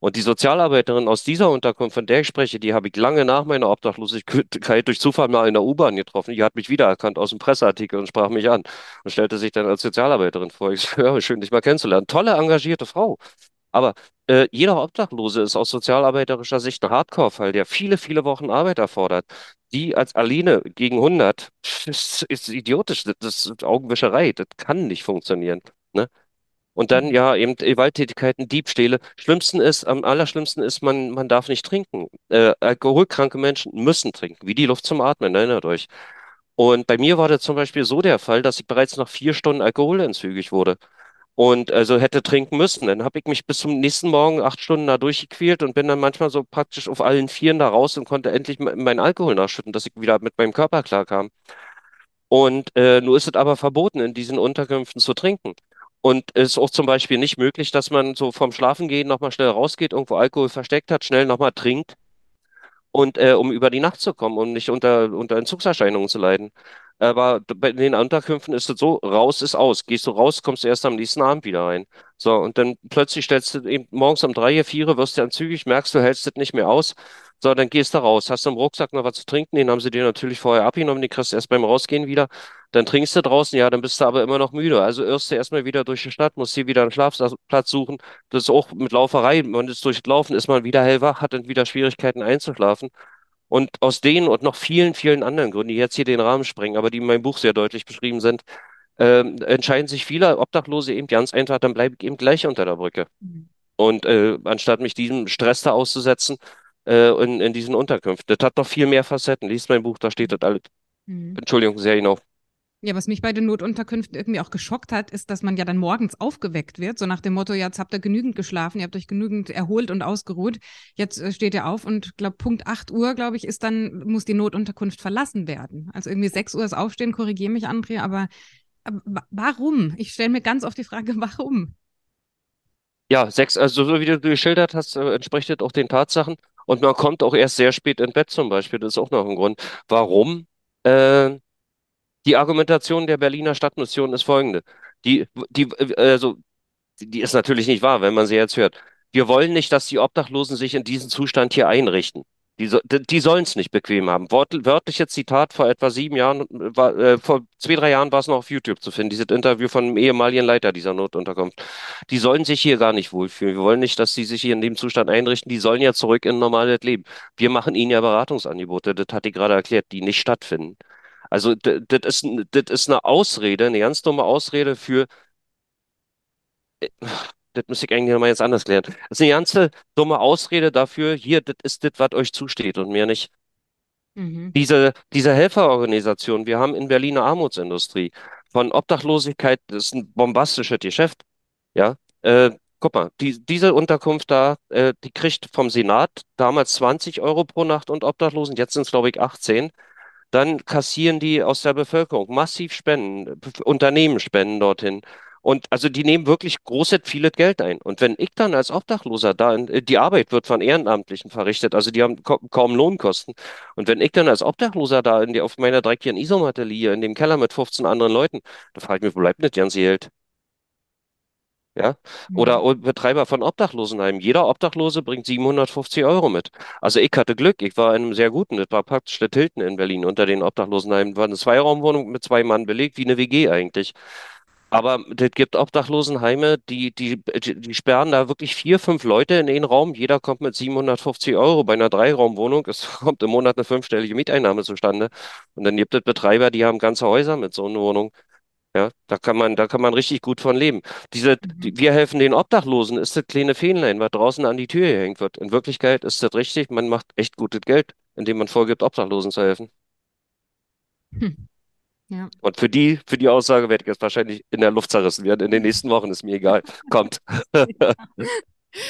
Und die Sozialarbeiterin aus dieser Unterkunft, von der ich spreche, die habe ich lange nach meiner Obdachlosigkeit durch Zufall mal in der U-Bahn getroffen. Die hat mich wiedererkannt aus dem Presseartikel und sprach mich an und stellte sich dann als Sozialarbeiterin vor. Ich so, ja, schön, dich mal kennenzulernen. Tolle, engagierte Frau. Aber äh, jeder Obdachlose ist aus sozialarbeiterischer Sicht ein Hardcore-Fall, der viele, viele Wochen Arbeit erfordert. Die als Aline gegen 100, das ist idiotisch, das ist Augenwischerei, das kann nicht funktionieren. Ne? Und dann ja eben Gewalttätigkeiten, Diebstähle. Schlimmsten ist, am allerschlimmsten ist, man, man darf nicht trinken. Äh, alkoholkranke Menschen müssen trinken, wie die Luft zum Atmen, erinnert euch. Und bei mir war das zum Beispiel so der Fall, dass ich bereits nach vier Stunden alkoholentzügig wurde und also hätte trinken müssen. Dann habe ich mich bis zum nächsten Morgen acht Stunden da durchgequält und bin dann manchmal so praktisch auf allen Vieren da raus und konnte endlich meinen Alkohol nachschütten, dass ich wieder mit meinem Körper klarkam. Und äh, nur ist es aber verboten, in diesen Unterkünften zu trinken. Und es ist auch zum Beispiel nicht möglich, dass man so vom Schlafengehen nochmal schnell rausgeht, irgendwo Alkohol versteckt hat, schnell nochmal trinkt und äh, um über die Nacht zu kommen, um nicht unter, unter Entzugserscheinungen zu leiden. Aber bei den Unterkünften ist es so, raus ist aus. Gehst du raus, kommst du erst am nächsten Abend wieder rein. So, und dann plötzlich stellst du eben morgens um drei, vier, wirst du dann zügig, merkst du, hältst es nicht mehr aus. So, dann gehst du raus. Hast du im Rucksack noch was zu trinken? Den haben sie dir natürlich vorher abgenommen, den kriegst du erst beim Rausgehen wieder. Dann trinkst du draußen, ja, dann bist du aber immer noch müde. Also irrst du erstmal wieder durch die Stadt, musst dir wieder einen Schlafplatz suchen. Das ist auch mit Lauferei. Man ist durchlaufen, ist man wieder hellwach, hat dann wieder Schwierigkeiten einzuschlafen. Und aus denen und noch vielen, vielen anderen Gründen, die jetzt hier den Rahmen sprengen, aber die in meinem Buch sehr deutlich beschrieben sind, ähm, entscheiden sich viele Obdachlose eben ganz einfach, dann bleibe ich eben gleich unter der Brücke. Mhm. Und äh, anstatt mich diesem Stress da auszusetzen, äh, in, in diesen Unterkünften. Das hat noch viel mehr Facetten. Lies mein Buch, da steht das alles. Mhm. Entschuldigung, sehr genau. Ja, was mich bei den Notunterkünften irgendwie auch geschockt hat, ist, dass man ja dann morgens aufgeweckt wird, so nach dem Motto, jetzt habt ihr genügend geschlafen, ihr habt euch genügend erholt und ausgeruht. Jetzt äh, steht ihr auf und glaube Punkt 8 Uhr, glaube ich, ist dann, muss die Notunterkunft verlassen werden. Also irgendwie 6 Uhr ist Aufstehen, korrigiere mich, André, aber, aber warum? Ich stelle mir ganz oft die Frage, warum? Ja, sechs, also so wie du geschildert hast, äh, entspricht das auch den Tatsachen. Und man kommt auch erst sehr spät ins Bett zum Beispiel. Das ist auch noch ein Grund. Warum? Äh, die Argumentation der Berliner Stadtmission ist folgende. Die, die, also, die ist natürlich nicht wahr, wenn man sie jetzt hört. Wir wollen nicht, dass die Obdachlosen sich in diesen Zustand hier einrichten. Die, so, die sollen es nicht bequem haben. Wort, wörtliches Zitat vor etwa sieben Jahren, war, äh, vor zwei, drei Jahren war es noch auf YouTube zu finden, dieses Interview von einem ehemaligen Leiter dieser Notunterkunft. Die sollen sich hier gar nicht wohlfühlen. Wir wollen nicht, dass sie sich hier in dem Zustand einrichten. Die sollen ja zurück in normales Leben. Wir machen ihnen ja Beratungsangebote, das hat die gerade erklärt, die nicht stattfinden. Also das ist, das ist eine Ausrede, eine ganz dumme Ausrede für, äh, das muss ich eigentlich nochmal jetzt anders klären. Das ist eine ganz dumme Ausrede dafür, hier, das ist das, was euch zusteht und mir nicht. Mhm. Diese, diese Helferorganisation, wir haben in Berlin eine Armutsindustrie. Von Obdachlosigkeit, das ist ein bombastisches Geschäft. Ja, äh, guck mal, die, diese Unterkunft da, äh, die kriegt vom Senat damals 20 Euro pro Nacht und Obdachlosen, jetzt sind es, glaube ich, 18 dann kassieren die aus der Bevölkerung massiv Spenden, Unternehmen spenden dorthin. Und also die nehmen wirklich große, viele Geld ein. Und wenn ich dann als Obdachloser da, in, die Arbeit wird von Ehrenamtlichen verrichtet, also die haben kaum Lohnkosten. Und wenn ich dann als Obdachloser da in die, auf meiner dreckigen Isomatte liege, in dem Keller mit 15 anderen Leuten, da frage ich mich, wo bleibt das ganze Geld? Ja, oder mhm. Betreiber von Obdachlosenheimen. Jeder Obdachlose bringt 750 Euro mit. Also ich hatte Glück, ich war in einem sehr guten, das war praktisch der Tilton in Berlin unter den Obdachlosenheimen. War eine Zweiraumwohnung mit zwei Mann belegt, wie eine WG eigentlich. Aber es gibt Obdachlosenheime, die, die, die sperren da wirklich vier, fünf Leute in den Raum. Jeder kommt mit 750 Euro bei einer Dreiraumwohnung. Es kommt im Monat eine fünfstellige Mieteinnahme zustande. Und dann gibt es Betreiber, die haben ganze Häuser mit so einer Wohnung. Ja, da kann man, da kann man richtig gut von leben. Diese, die, mhm. wir helfen den Obdachlosen, ist das kleine Fähnlein, was draußen an die Tür gehängt wird. In Wirklichkeit ist das richtig, man macht echt gutes Geld, indem man vorgibt, Obdachlosen zu helfen. Hm. Ja. Und für die, für die Aussage werde ich jetzt wahrscheinlich in der Luft zerrissen werden. In den nächsten Wochen ist mir egal. Kommt.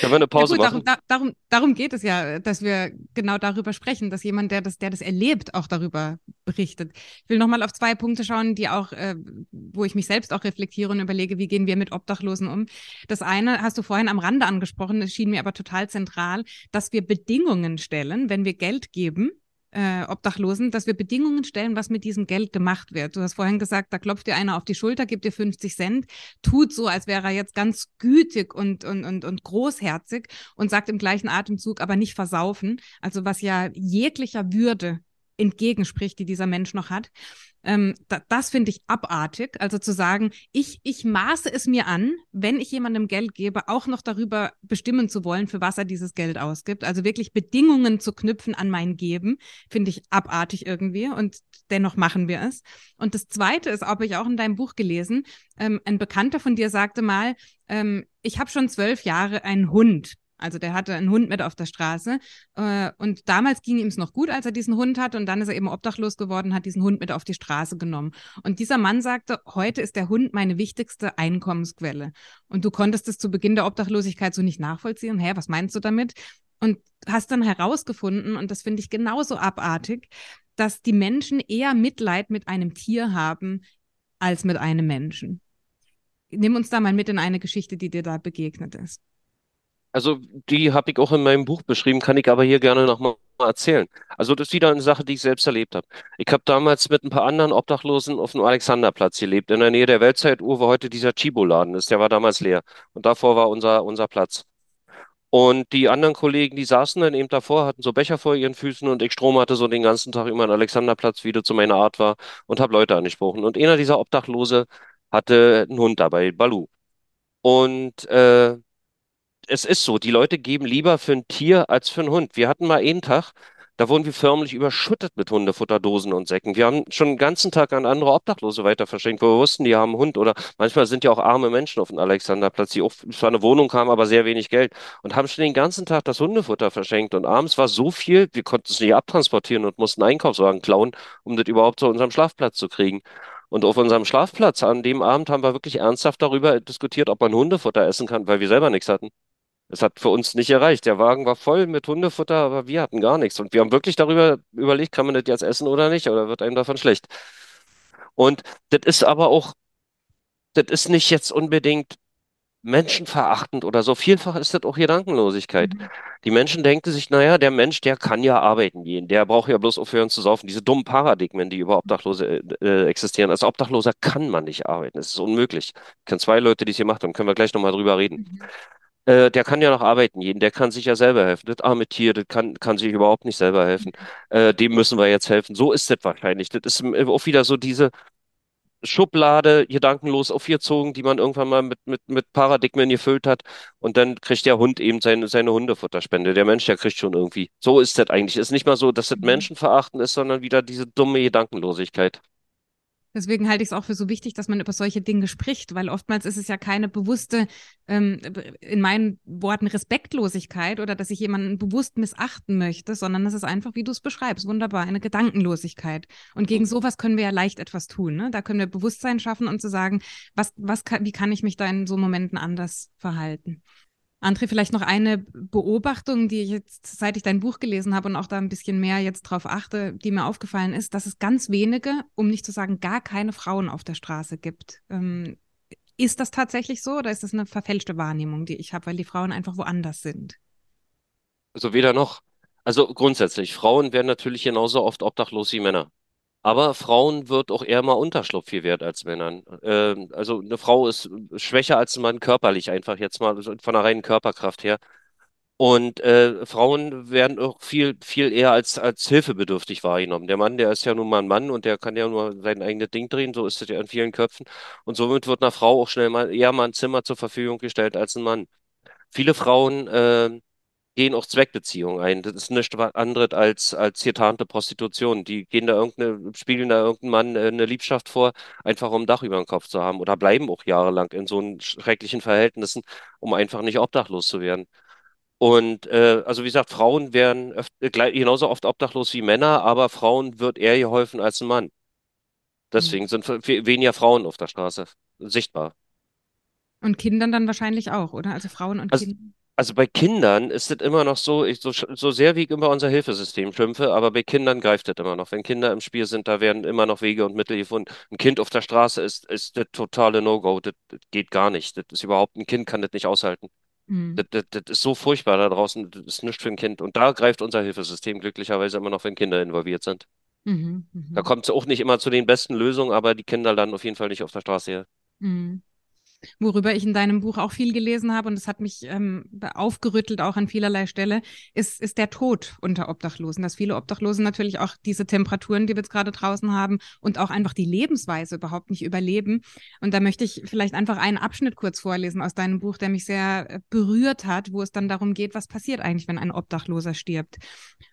Können wir eine Pause ja, gut, machen? Darum, darum, darum geht es ja, dass wir genau darüber sprechen, dass jemand, der das, der das erlebt, auch darüber berichtet. Ich will nochmal auf zwei Punkte schauen, die auch, äh, wo ich mich selbst auch reflektiere und überlege, wie gehen wir mit Obdachlosen um. Das eine hast du vorhin am Rande angesprochen, das schien mir aber total zentral, dass wir Bedingungen stellen, wenn wir Geld geben, äh, Obdachlosen, dass wir Bedingungen stellen, was mit diesem Geld gemacht wird. Du hast vorhin gesagt, da klopft dir einer auf die Schulter, gibt dir 50 Cent, tut so, als wäre er jetzt ganz gütig und, und, und, und großherzig und sagt im gleichen Atemzug aber nicht versaufen. Also was ja jeglicher Würde entgegenspricht, die dieser Mensch noch hat. Ähm, da, das finde ich abartig. Also zu sagen, ich, ich maße es mir an, wenn ich jemandem Geld gebe, auch noch darüber bestimmen zu wollen, für was er dieses Geld ausgibt. Also wirklich Bedingungen zu knüpfen an mein Geben, finde ich abartig irgendwie. Und dennoch machen wir es. Und das Zweite ist, habe ich auch in deinem Buch gelesen, ähm, ein Bekannter von dir sagte mal, ähm, ich habe schon zwölf Jahre einen Hund. Also der hatte einen Hund mit auf der Straße. Äh, und damals ging ihm es noch gut, als er diesen Hund hatte. Und dann ist er eben obdachlos geworden, hat diesen Hund mit auf die Straße genommen. Und dieser Mann sagte, heute ist der Hund meine wichtigste Einkommensquelle. Und du konntest es zu Beginn der Obdachlosigkeit so nicht nachvollziehen. Hä, was meinst du damit? Und hast dann herausgefunden, und das finde ich genauso abartig, dass die Menschen eher Mitleid mit einem Tier haben als mit einem Menschen nimm uns da mal mit in eine Geschichte, die dir da begegnet ist. Also die habe ich auch in meinem Buch beschrieben, kann ich aber hier gerne nochmal erzählen. Also das ist wieder eine Sache, die ich selbst erlebt habe. Ich habe damals mit ein paar anderen Obdachlosen auf dem Alexanderplatz gelebt, in der Nähe der Weltzeituhr, wo heute dieser Chibo-Laden ist. Der war damals leer. Und davor war unser, unser Platz. Und die anderen Kollegen, die saßen dann eben davor, hatten so Becher vor ihren Füßen und ich stromerte so den ganzen Tag über den Alexanderplatz, wie das zu meiner Art war, und habe Leute angesprochen. Und einer dieser Obdachlose hatte einen Hund dabei, Balu. Und äh, es ist so, die Leute geben lieber für ein Tier als für einen Hund. Wir hatten mal einen Tag, da wurden wir förmlich überschüttet mit Hundefutterdosen und Säcken. Wir haben schon den ganzen Tag an andere Obdachlose weiter verschenkt, wo wir wussten, die haben einen Hund. Oder manchmal sind ja auch arme Menschen auf dem Alexanderplatz, die auch zwar eine Wohnung haben, aber sehr wenig Geld und haben schon den ganzen Tag das Hundefutter verschenkt. Und abends war so viel, wir konnten es nicht abtransportieren und mussten Einkaufswagen klauen, um das überhaupt zu unserem Schlafplatz zu kriegen. Und auf unserem Schlafplatz an dem Abend haben wir wirklich ernsthaft darüber diskutiert, ob man Hundefutter essen kann, weil wir selber nichts hatten. Es hat für uns nicht erreicht. Der Wagen war voll mit Hundefutter, aber wir hatten gar nichts. Und wir haben wirklich darüber überlegt, kann man das jetzt essen oder nicht, oder wird einem davon schlecht? Und das ist aber auch, das ist nicht jetzt unbedingt menschenverachtend oder so. Vielfach ist das auch Gedankenlosigkeit. Mhm. Die Menschen denken sich, naja, der Mensch, der kann ja arbeiten gehen, der braucht ja bloß aufhören zu saufen. Diese dummen Paradigmen, die über Obdachlose äh, äh existieren. Als Obdachloser kann man nicht arbeiten. Das ist unmöglich. Ich kenne zwei Leute, die es hier gemacht haben, können wir gleich nochmal drüber reden. Mhm. Äh, der kann ja noch arbeiten gehen, der kann sich ja selber helfen. Das arme Tier, das kann, kann sich überhaupt nicht selber helfen. Äh, dem müssen wir jetzt helfen. So ist das wahrscheinlich. Das ist auch wieder so diese Schublade gedankenlos aufgezogen, die man irgendwann mal mit, mit, mit Paradigmen gefüllt hat. Und dann kriegt der Hund eben seine, seine Hundefutterspende. Der Mensch, der kriegt schon irgendwie. So ist das eigentlich. Es ist nicht mal so, dass das Mhm. Menschenverachten ist, sondern wieder diese dumme Gedankenlosigkeit. Deswegen halte ich es auch für so wichtig, dass man über solche Dinge spricht, weil oftmals ist es ja keine bewusste, ähm, in meinen Worten, Respektlosigkeit oder dass ich jemanden bewusst missachten möchte, sondern es ist einfach, wie du es beschreibst, wunderbar, eine Gedankenlosigkeit. Und gegen sowas können wir ja leicht etwas tun. Ne? Da können wir Bewusstsein schaffen und zu sagen, was, was kann, wie kann ich mich da in so Momenten anders verhalten? André, vielleicht noch eine Beobachtung, die ich jetzt, seit ich dein Buch gelesen habe und auch da ein bisschen mehr jetzt drauf achte, die mir aufgefallen ist, dass es ganz wenige, um nicht zu sagen gar keine Frauen auf der Straße gibt. Ähm, ist das tatsächlich so oder ist das eine verfälschte Wahrnehmung, die ich habe, weil die Frauen einfach woanders sind? Also weder noch. Also grundsätzlich, Frauen werden natürlich genauso oft obdachlos wie Männer. Aber Frauen wird auch eher mal Unterschlupf wert als Männern. Ähm, also eine Frau ist schwächer als ein Mann körperlich, einfach jetzt mal so von der reinen Körperkraft her. Und äh, Frauen werden auch viel, viel eher als, als hilfebedürftig wahrgenommen. Der Mann, der ist ja nun mal ein Mann und der kann ja nur sein eigenes Ding drehen, so ist es ja in vielen Köpfen. Und somit wird einer Frau auch schnell mal eher mal ein Zimmer zur Verfügung gestellt als ein Mann. Viele Frauen äh, gehen auch Zweckbeziehungen ein. Das ist nichts anderes als, als hier tarnte Prostitution. Die gehen da irgendeine, spielen da irgendeinem Mann äh, eine Liebschaft vor, einfach um ein Dach über dem Kopf zu haben oder bleiben auch jahrelang in so schrecklichen Verhältnissen, um einfach nicht obdachlos zu werden. Und äh, also wie gesagt, Frauen werden öf- äh, genauso oft obdachlos wie Männer, aber Frauen wird eher geholfen als ein Mann. Mhm. Deswegen sind we- weniger Frauen auf der Straße sichtbar. Und Kindern dann wahrscheinlich auch, oder? Also Frauen und Also Kinder. Also bei Kindern ist es immer noch so, ich, so, so sehr wie ich über unser Hilfesystem schimpfe, aber bei Kindern greift es immer noch. Wenn Kinder im Spiel sind, da werden immer noch Wege und Mittel gefunden. Ein Kind auf der Straße ist, ist das totale No-Go. Das, das geht gar nicht. Das ist überhaupt, ein Kind kann das nicht aushalten. Mhm. Das, das, das ist so furchtbar da draußen. Das ist nichts für ein Kind. Und da greift unser Hilfesystem glücklicherweise immer noch, wenn Kinder involviert sind. Mhm. Da Mhm. kommt es auch nicht immer zu den besten Lösungen, aber die Kinder landen auf jeden Fall nicht auf der Straße her. Mhm. Worüber ich in deinem Buch auch viel gelesen habe und es hat mich ähm, aufgerüttelt auch an vielerlei Stelle, ist, ist der Tod unter Obdachlosen. Dass viele Obdachlosen natürlich auch diese Temperaturen, die wir jetzt gerade draußen haben und auch einfach die Lebensweise überhaupt nicht überleben. Und da möchte ich vielleicht einfach einen Abschnitt kurz vorlesen aus deinem Buch, der mich sehr äh, berührt hat, wo es dann darum geht, was passiert eigentlich, wenn ein Obdachloser stirbt.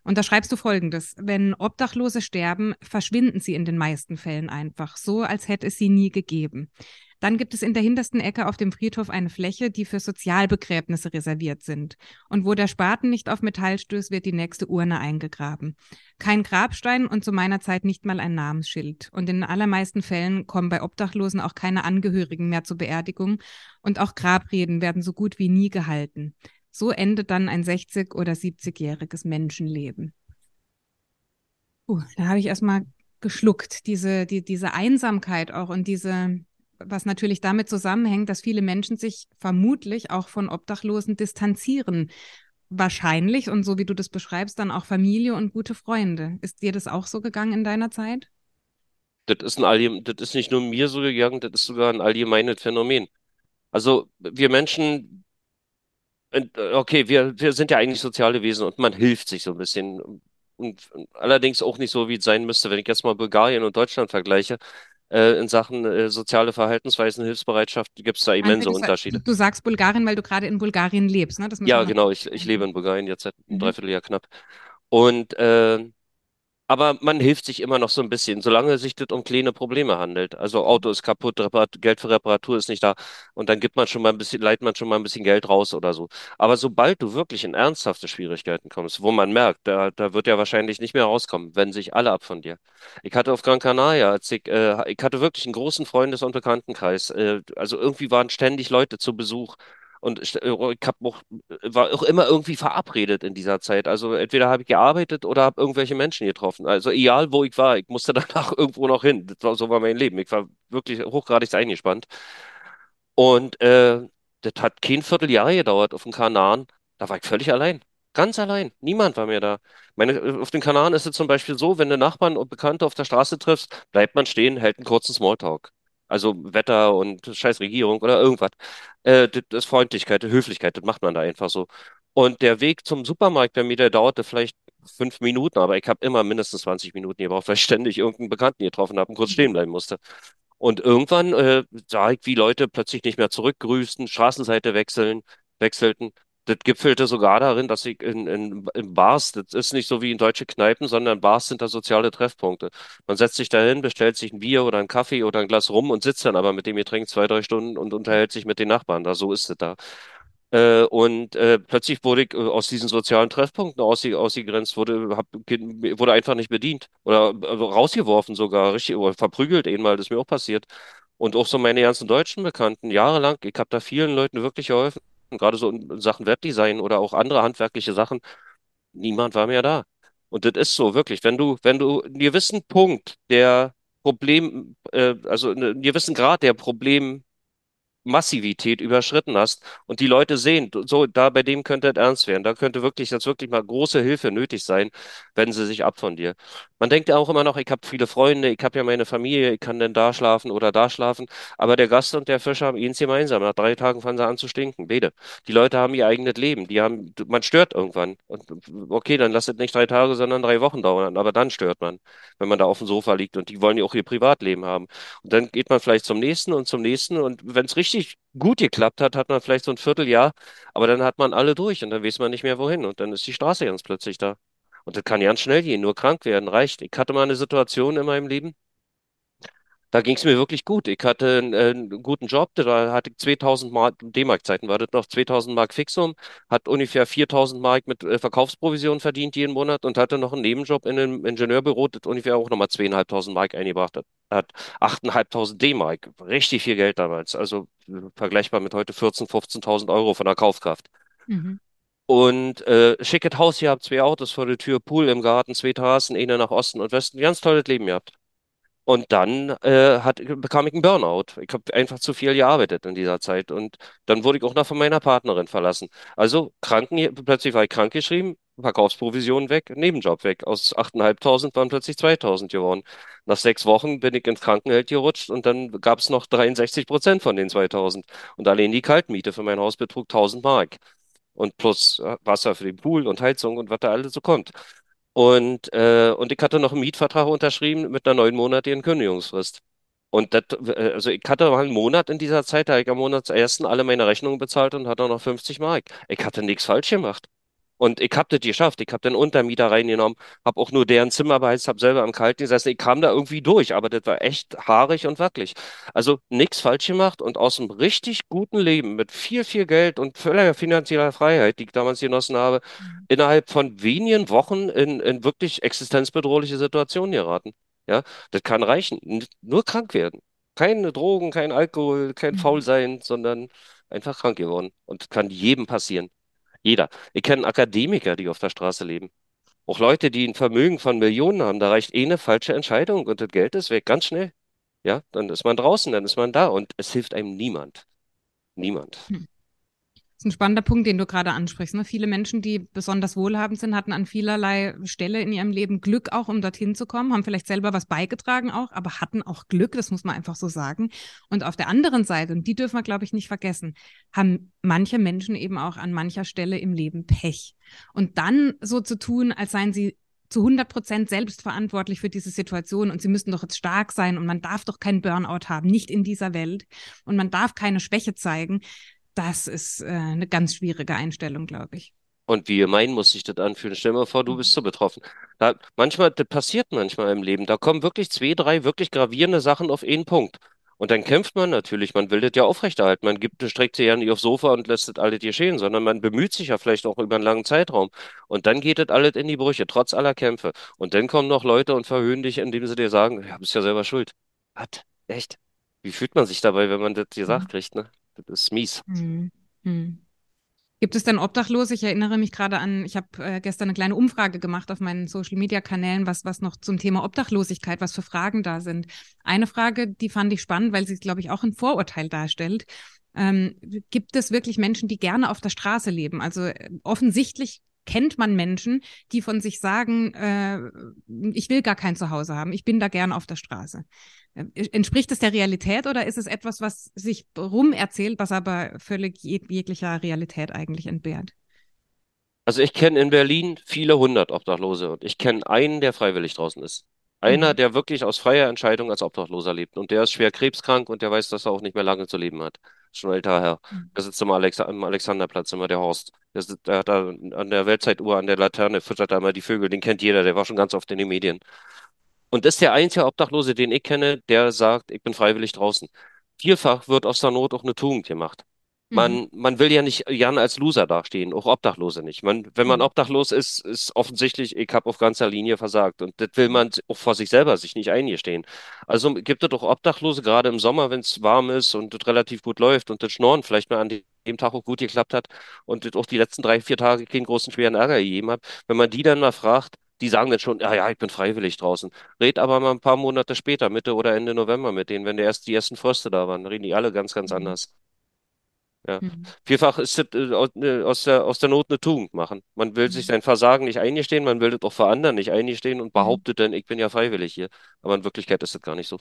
Und da schreibst du Folgendes. Wenn Obdachlose sterben, verschwinden sie in den meisten Fällen einfach, so als hätte es sie nie gegeben. Dann gibt es in der hintersten Ecke auf dem Friedhof eine Fläche, die für Sozialbegräbnisse reserviert sind. Und wo der Spaten nicht auf Metall stößt, wird die nächste Urne eingegraben. Kein Grabstein und zu meiner Zeit nicht mal ein Namensschild. Und in den allermeisten Fällen kommen bei Obdachlosen auch keine Angehörigen mehr zur Beerdigung. Und auch Grabreden werden so gut wie nie gehalten. So endet dann ein 60- oder 70-jähriges Menschenleben. Uh, da habe ich erstmal geschluckt, diese, die, diese Einsamkeit auch und diese, was natürlich damit zusammenhängt, dass viele Menschen sich vermutlich auch von Obdachlosen distanzieren. Wahrscheinlich und so wie du das beschreibst, dann auch Familie und gute Freunde. Ist dir das auch so gegangen in deiner Zeit? Das ist ein allgemein, das ist nicht nur mir so gegangen, das ist sogar ein allgemeines Phänomen. Also wir Menschen, okay, wir, wir sind ja eigentlich soziale Wesen und man hilft sich so ein bisschen. Und allerdings auch nicht so, wie es sein müsste, wenn ich jetzt mal Bulgarien und Deutschland vergleiche. Äh, in Sachen äh, soziale Verhaltensweisen, Hilfsbereitschaft gibt es da immense Also, Unterschiede. du sagst Bulgarien, weil du gerade in Bulgarien lebst, ne? Ja, noch genau, ich, ich lebe in Bulgarien jetzt seit einem Mhm. Dreivierteljahr knapp. Und äh, Aber man hilft sich immer noch so ein bisschen, solange sich das um kleine Probleme handelt. Also Auto ist kaputt, Reparat Geld für Reparatur ist nicht da und dann gibt man schon mal ein bisschen, leiht man schon mal ein bisschen Geld raus oder so. Aber sobald du wirklich in ernsthafte Schwierigkeiten kommst, wo man merkt, da, da wird ja wahrscheinlich nicht mehr rauskommen, wenden sich alle ab von dir. Ich hatte auf Gran Canaria, als ich, äh, ich hatte wirklich einen großen Freundes- und Bekanntenkreis. Äh, also irgendwie waren ständig Leute zu Besuch. Und ich, äh, ich hab auch, war auch immer irgendwie verabredet in dieser Zeit. Also entweder habe ich gearbeitet oder habe irgendwelche Menschen getroffen. Also egal, wo ich war, ich musste danach irgendwo noch hin. Das war, so war mein Leben. Ich war wirklich hochgradig eingespannt. Und äh, das hat kein Vierteljahr gedauert auf den Kanaren. Da war ich völlig allein. Ganz allein. Niemand war mehr da. Meine, äh, auf den Kanaren ist es zum Beispiel so, wenn du Nachbarn und Bekannte auf der Straße triffst, bleibt man stehen, hält einen kurzen Smalltalk. Also Wetter und scheiß Regierung oder irgendwas. Äh, das ist Freundlichkeit, Höflichkeit, das macht man da einfach so. Und der Weg zum Supermarkt bei mir, der dauerte vielleicht fünf Minuten, aber ich habe immer mindestens 20 Minuten gebraucht, weil ich ständig irgendeinen Bekannten getroffen habe und kurz stehen bleiben musste. Und irgendwann äh, sah ich, wie Leute plötzlich nicht mehr zurückgrüßten, Straßenseite wechseln, wechselten. Das gipfelte sogar darin, dass ich in, in, in Bars, das ist nicht so wie in deutsche Kneipen, sondern Bars sind da soziale Treffpunkte. Man setzt sich dahin, bestellt sich ein Bier oder einen Kaffee oder ein Glas rum und sitzt dann aber mit dem Getränk zwei, drei Stunden und unterhält sich mit den Nachbarn. Da, so ist es da. Äh, und äh, plötzlich wurde ich äh, aus diesen sozialen Treffpunkten ausge ausgegrenzt, wurde, hab, wurde einfach nicht bedient oder also rausgeworfen sogar, richtig, oder verprügelt einmal, das ist mir auch passiert. Und auch so meine ganzen deutschen Bekannten, jahrelang, ich habe da vielen Leuten wirklich geholfen, gerade so in Sachen Webdesign oder auch andere handwerkliche Sachen, niemand war mehr da. Und das ist so, wirklich, wenn du, wenn du einen gewissen Punkt der Problem, äh, also einen gewissen Grad der Problem Massivität überschritten hast und die Leute sehen, so, da bei dem könnte es ernst werden, da könnte wirklich jetzt wirklich mal große Hilfe nötig sein, wenden sie sich ab von dir. Man denkt ja auch immer noch, ich habe viele Freunde, ich habe ja meine Familie, ich kann denn da schlafen oder da schlafen, aber der Gast und der Fischer haben eins gemeinsam. Nach drei Tagen fangen sie an zu stinken, beide. Die Leute haben ihr eigenes Leben, die haben, man stört irgendwann. Und okay, dann lasst es nicht drei Tage, sondern drei Wochen dauern, aber dann stört man, wenn man da auf dem Sofa liegt und die wollen ja auch ihr Privatleben haben. Und dann geht man vielleicht zum nächsten und zum nächsten. Und wenn es richtig gut geklappt hat, hat man vielleicht so ein Vierteljahr, aber dann hat man alle durch und dann weiß man nicht mehr wohin. Und dann ist die Straße ganz plötzlich da. Und das kann ganz schnell gehen, nur krank werden reicht. Ich hatte mal eine Situation in meinem Leben, da ging es mir wirklich gut. Ich hatte einen, äh, einen guten Job, da hatte ich 2000 Mark, D-Mark-Zeiten war das noch 2000 Mark Fixum, hat ungefähr 4000 Mark mit äh, Verkaufsprovision verdient jeden Monat und hatte noch einen Nebenjob in einem Ingenieurbüro, das ungefähr auch nochmal 2500 Mark eingebracht hat. Hat 8500 D-Mark, richtig viel Geld damals, also äh, vergleichbar mit heute 14.000, 15.000 Euro von der Kaufkraft. Mhm. Und äh, schickes Haus gehabt, zwei Autos vor der Tür, Pool im Garten, zwei Terrassen, eine nach Osten und Westen, ganz tolles Leben gehabt. Und dann äh, hat, bekam ich einen Burnout. Ich habe einfach zu viel gearbeitet in dieser Zeit. Und dann wurde ich auch noch von meiner Partnerin verlassen. Also Kranken, plötzlich war ich krankgeschrieben, Verkaufsprovision weg, Nebenjob weg. Aus 8.500 waren plötzlich 2.000 geworden. Nach sechs Wochen bin ich ins Krankengeld gerutscht und dann gab es noch 63 Prozent von den 2.000. Und allein die Kaltmiete für mein Haus betrug 1.000 Mark. Und plus äh, Wasser für den Pool und Heizung und was da alles so kommt. Und, äh, und ich hatte noch einen Mietvertrag unterschrieben mit einer neunmonatigen Kündigungsfrist. Und das, äh, also ich hatte mal einen Monat in dieser Zeit, da ich am Monatsersten alle meine Rechnungen bezahlt und hatte noch 50 Mark. Ich hatte nichts falsch gemacht. Und ich hab das geschafft. Ich hab den Untermieter reingenommen, hab auch nur deren Zimmer beheizt, hab selber am Kalten gesessen. Ich kam da irgendwie durch, aber das war echt haarig und wackelig. Also nichts falsch gemacht und aus einem richtig guten Leben mit viel, viel Geld und völliger finanzieller Freiheit, die ich damals genossen habe, innerhalb von wenigen Wochen in, in wirklich existenzbedrohliche Situationen geraten. Ja, das kann reichen. N nur krank werden. Keine Drogen, kein Alkohol, kein Mhm. Faulsein, sondern einfach krank geworden. Und das kann jedem passieren. Jeder. Ich kenne Akademiker, die auf der Straße leben. Auch Leute, die ein Vermögen von Millionen haben. Da reicht eh eine falsche Entscheidung und das Geld ist weg, ganz schnell. Ja, dann ist man draußen, dann ist man da und es hilft einem niemand. Niemand. Hm. Das ist ein spannender Punkt, den du gerade ansprichst. Ne? Viele Menschen, die besonders wohlhabend sind, hatten an vielerlei Stelle in ihrem Leben Glück auch, um dorthin zu kommen, haben vielleicht selber was beigetragen auch, aber hatten auch Glück, das muss man einfach so sagen. Und auf der anderen Seite, und die dürfen wir, glaube ich, nicht vergessen, haben manche Menschen eben auch an mancher Stelle im Leben Pech. Und dann so zu tun, als seien sie zu 100 Prozent selbst verantwortlich für diese Situation und sie müssten doch jetzt stark sein und man darf doch keinen Burnout haben, nicht in dieser Welt und man darf keine Schwäche zeigen das ist äh, eine ganz schwierige Einstellung, glaube ich. Und wie gemein muss sich das anfühlen? Stell dir mal vor, du bist so betroffen. Da, manchmal, das passiert manchmal im Leben. Da kommen wirklich zwei, drei wirklich gravierende Sachen auf einen Punkt. Und dann kämpft man natürlich, man will das ja aufrechterhalten. Man gibt, streckt sich ja nicht aufs Sofa und lässt das alles geschehen, sondern man bemüht sich ja vielleicht auch über einen langen Zeitraum. Und dann geht das alles in die Brüche, trotz aller Kämpfe. Und dann kommen noch Leute und verhöhnen dich, indem sie dir sagen, ja, bist ja selber schuld. Was? Echt? Wie fühlt man sich dabei, wenn man das gesagt mhm. kriegt, ne? Das ist mies. Hm. Hm. Gibt es denn Obdachlose? Ich erinnere mich gerade an, ich habe äh, gestern eine kleine Umfrage gemacht auf meinen Social-Media-Kanälen, was, was noch zum Thema Obdachlosigkeit, was für Fragen da sind. Eine Frage, die fand ich spannend, weil sie, glaube ich, auch ein Vorurteil darstellt. Ähm, gibt es wirklich Menschen, die gerne auf der Straße leben? Also äh, offensichtlich kennt man Menschen, die von sich sagen, äh, ich will gar kein Zuhause haben, ich bin da gerne auf der Straße. Äh, entspricht es der Realität oder ist es etwas, was sich rumerzählt, was aber völlig jeg jeglicher Realität eigentlich entbehrt? Also ich kenne in Berlin viele hundert Obdachlose und ich kenne einen, der freiwillig draußen ist. Einer, mhm. der wirklich aus freier Entscheidung als Obdachloser lebt. Und der ist schwer krebskrank und der weiß, dass er auch nicht mehr lange zu leben hat. Schon älter Herr. Mhm. Der sitzt im, Alex am Alexanderplatz immer, der Horst. Der, sitzt, der hat da an der Weltzeituhr, an der Laterne, füttert da immer die Vögel. Den kennt jeder, der war schon ganz oft in den Medien. Und das ist der einzige Obdachlose, den ich kenne, der sagt, ich bin freiwillig draußen. Vielfach wird aus der Not auch eine Tugend gemacht. Man, mhm. man will ja nicht gerne als Loser dastehen, auch Obdachlose nicht. Man, wenn man mhm. obdachlos ist, ist offensichtlich, ich habe auf ganzer Linie versagt. Und das will man auch vor sich selber sich nicht eingestehen. Also gibt es doch Obdachlose, gerade im Sommer, wenn es warm ist und das relativ gut läuft und das Schnorren vielleicht mal an dem Tag auch gut geklappt hat und das auch die letzten drei, vier Tage keinen großen schweren Ärger gegeben hat. Wenn man die dann mal fragt, die sagen dann schon, ja, ja, ich bin freiwillig draußen. Red aber mal ein paar Monate später, Mitte oder Ende November mit denen, wenn der erst die ersten Fröste da waren, reden die alle ganz, ganz mhm. anders. Ja. Mhm. Vielfach ist es äh, äh, aus der, aus der Not eine Tugend machen. Man will mhm. sich sein Versagen nicht eingestehen, man will das auch für andere nicht eingestehen und mhm. behauptet dann, ich bin ja freiwillig hier. Aber in Wirklichkeit ist das gar nicht so.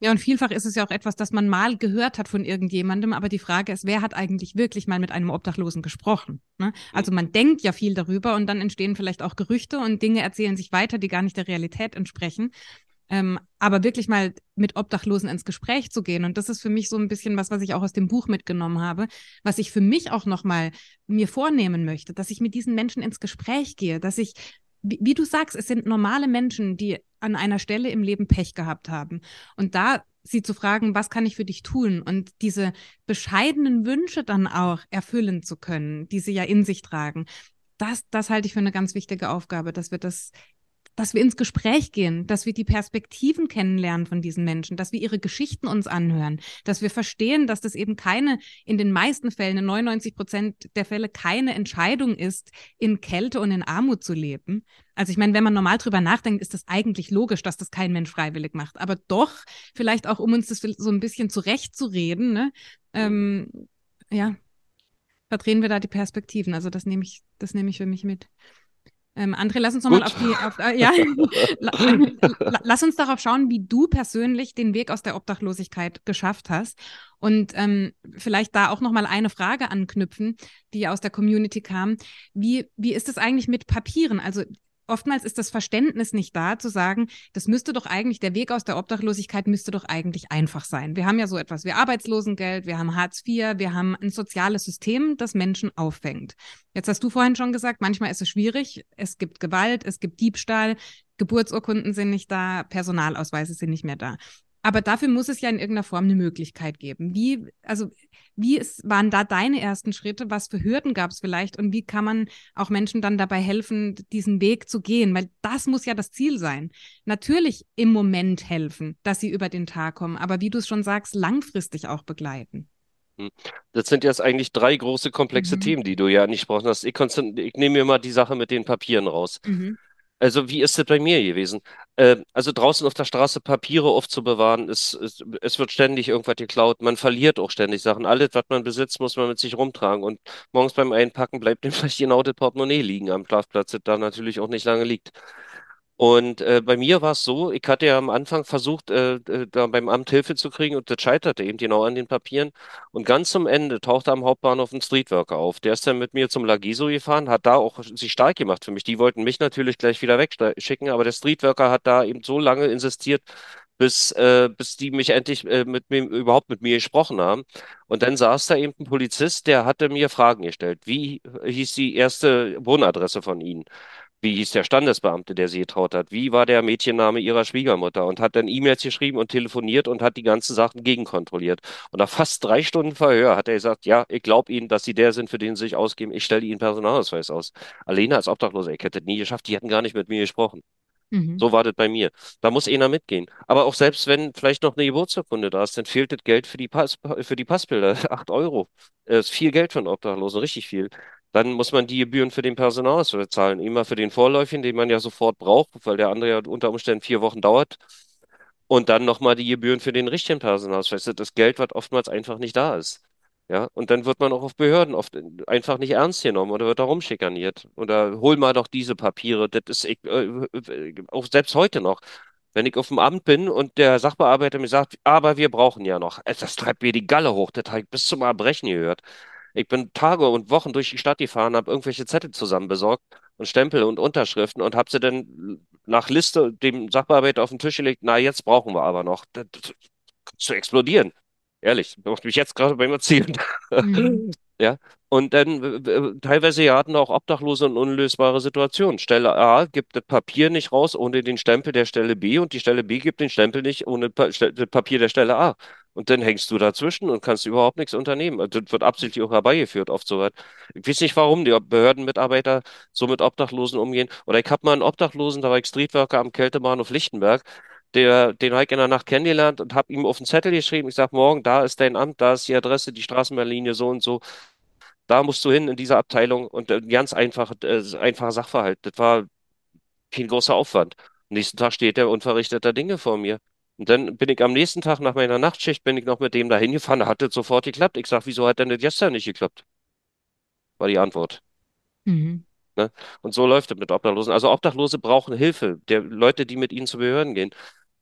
Ja, und vielfach ist es ja auch etwas, das man mal gehört hat von irgendjemandem, aber die Frage ist, wer hat eigentlich wirklich mal mit einem Obdachlosen gesprochen? Ne? Also man denkt ja viel darüber und dann entstehen vielleicht auch Gerüchte und Dinge erzählen sich weiter, die gar nicht der Realität entsprechen. Ähm, aber wirklich mal mit Obdachlosen ins Gespräch zu gehen. Und das ist für mich so ein bisschen was, was ich auch aus dem Buch mitgenommen habe, was ich für mich auch nochmal mir vornehmen möchte, dass ich mit diesen Menschen ins Gespräch gehe, dass ich wie, wie, du sagst, es sind normale Menschen, die an einer Stelle im Leben Pech gehabt haben. Und da sie zu fragen, was kann ich für dich tun? Und diese bescheidenen Wünsche dann auch erfüllen zu können, die sie ja in sich tragen. Das, das halte ich für eine ganz wichtige Aufgabe, dass wir das dass wir ins Gespräch gehen, dass wir die Perspektiven kennenlernen von diesen Menschen, dass wir ihre Geschichten uns anhören, dass wir verstehen, dass das eben keine, in den meisten Fällen, in 99 Prozent der Fälle keine Entscheidung ist, in Kälte und in Armut zu leben. Also ich meine, wenn man normal drüber nachdenkt, ist das eigentlich logisch, dass das kein Mensch freiwillig macht. Aber doch, vielleicht auch, um uns das so ein bisschen zurechtzureden, ne? Ähm, ja, verdrehen wir da die Perspektiven. Also das nehme ich, das nehme ich für mich mit. Ähm, André, lass uns nochmal auf die, auf, äh, ja, lass uns darauf schauen, wie du persönlich den Weg aus der Obdachlosigkeit geschafft hast. Und ähm, vielleicht da auch nochmal eine Frage anknüpfen, die aus der Community kam. Wie, wie ist es eigentlich mit Papieren? Also oftmals ist das Verständnis nicht da, zu sagen, das müsste doch eigentlich, der Weg aus der Obdachlosigkeit müsste doch eigentlich einfach sein. Wir haben ja so etwas wie Arbeitslosengeld, wir haben Hartz IV, wir haben ein soziales System, das Menschen auffängt. Jetzt hast du vorhin schon gesagt, manchmal ist es schwierig. Es gibt Gewalt, es gibt Diebstahl, Geburtsurkunden sind nicht da, Personalausweise sind nicht mehr da. Aber dafür muss es ja in irgendeiner Form eine Möglichkeit geben. Wie, also, wie ist, waren da deine ersten Schritte? Was für Hürden gab es vielleicht? Und wie kann man auch Menschen dann dabei helfen, diesen Weg zu gehen? Weil das muss ja das Ziel sein. Natürlich im Moment helfen, dass sie über den Tag kommen, aber wie du es schon sagst, langfristig auch begleiten. Hm. Das sind jetzt eigentlich drei große komplexe mhm. Themen, die du ja nicht brauchst. Ich, ich nehme mir mal die Sache mit den Papieren raus. Mhm. Also, wie ist es bei mir gewesen? Äh, also draußen auf der Straße Papiere aufzubewahren, ist, ist, es wird ständig irgendwas geklaut. Man verliert auch ständig Sachen. Alles, was man besitzt, muss man mit sich rumtragen. Und morgens beim Einpacken bleibt dem vielleicht genau das Portemonnaie liegen am Schlafplatz, das da natürlich auch nicht lange liegt. Und äh, bei mir war es so, ich hatte ja am Anfang versucht, äh, äh, da beim Amt Hilfe zu kriegen und das scheiterte eben genau an den Papieren. Und ganz zum Ende tauchte am Hauptbahnhof ein Streetworker auf. Der ist dann mit mir zum Lagiso gefahren, hat da auch sich stark gemacht für mich. Die wollten mich natürlich gleich wieder wegschicken, aber der Streetworker hat da eben so lange insistiert, bis, äh, bis die mich endlich äh, mit mir überhaupt mit mir gesprochen haben. Und dann saß da eben ein Polizist, der hatte mir Fragen gestellt. Wie hieß die erste Wohnadresse von Ihnen? Wie hieß der Standesbeamte, der sie getraut hat? Wie war der Mädchenname ihrer Schwiegermutter? Und hat dann E-Mails geschrieben und telefoniert und hat die ganzen Sachen gegenkontrolliert. Und nach fast drei Stunden Verhör hat er gesagt, ja, ich glaube Ihnen, dass Sie der sind, für den Sie sich ausgeben. Ich stelle Ihnen Personalausweis aus. Alleine als Obdachloser, ich hätte es nie geschafft. Die hätten gar nicht mit mir gesprochen. Mhm. So war das bei mir. Da muss einer mitgehen. Aber auch selbst wenn vielleicht noch eine Geburtsurkunde da ist, dann fehlt das Geld für die Pass, für die Passbilder. Acht Euro. Das ist viel Geld für einen Obdachlosen, richtig viel. Dann muss man die Gebühren für den Personalausweis zahlen. Immer für den vorläufigen, den man ja sofort braucht, weil der andere ja unter Umständen vier Wochen dauert. Und dann nochmal die Gebühren für den richtigen Personalausweis. Das Geld, was oftmals einfach nicht da ist. Ja, und dann wird man auch auf Behörden oft einfach nicht ernst genommen oder wird da rumschikaniert. Oder hol mal doch diese Papiere. Das ist ich, äh, äh, auch selbst heute noch. Wenn ich auf dem Amt bin und der Sachbearbeiter mir sagt, aber wir brauchen ja noch, das treibt mir die Galle hoch, das habe ich bis zum Erbrechen gehört. Ich bin Tage und Wochen durch die Stadt gefahren, habe irgendwelche Zettel zusammen besorgt und Stempel und Unterschriften und habe sie dann nach Liste dem Sachbearbeiter auf den Tisch gelegt. Na, jetzt brauchen wir aber noch. Das, das, zu explodieren. Ehrlich, macht mich jetzt gerade beim Erzählen. Mhm. Ja, und dann äh, teilweise ja hatten auch Obdachlose eine unlösbare Situation. Stelle A gibt das Papier nicht raus ohne den Stempel der Stelle B und die Stelle B gibt den Stempel nicht ohne pa Ste- das Papier der Stelle A. Und dann hängst du dazwischen und kannst überhaupt nichts unternehmen. Also das wird absichtlich auch herbeigeführt, oft so weit. Ich weiß nicht, warum die Behördenmitarbeiter so mit Obdachlosen umgehen. Oder ich habe mal einen Obdachlosen, da war ich Streetworker am Kältebahnhof Lichtenberg. Der, den habe ich in der Nacht kennengelernt und habe ihm auf den Zettel geschrieben. Ich sage, morgen, da ist dein Amt, da ist die Adresse, die Straßenbahnlinie so und so. Da musst du hin in diese Abteilung und äh, ganz äh, einfacher Sachverhalt. Das war kein großer Aufwand. Am nächsten Tag steht der unverrichteter Dinge vor mir. Und dann bin ich am nächsten Tag nach meiner Nachtschicht, bin ich noch mit dem da hingefahren, hat das sofort geklappt. Ich sag, wieso hat denn das gestern nicht geklappt? War die Antwort. Mhm. Ne? Und so läuft es mit Obdachlosen. Also Obdachlose brauchen Hilfe, der Leute, die mit ihnen zu Behörden gehen.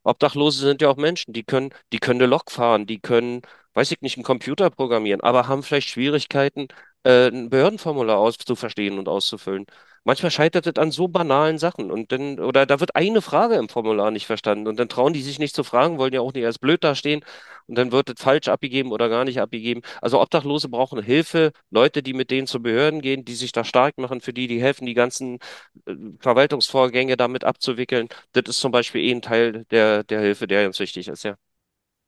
Obdachlose sind ja auch Menschen, die können, die können eine Lok fahren, die können, weiß ich nicht, einen Computer programmieren, aber haben vielleicht Schwierigkeiten, äh, ein Behördenformular auszuverstehen und auszufüllen. Manchmal scheitert es an so banalen Sachen und dann, oder da wird eine Frage im Formular nicht verstanden und dann trauen die sich nicht zu fragen, wollen ja auch nicht als blöd dastehen und dann wird es falsch abgegeben oder gar nicht abgegeben. Also Obdachlose brauchen Hilfe, Leute, die mit denen zu Behörden gehen, die sich da stark machen, für die, die helfen, die ganzen äh, Verwaltungsvorgänge damit abzuwickeln. Das ist zum Beispiel eh ein Teil der, der Hilfe, der ganz wichtig ist, ja.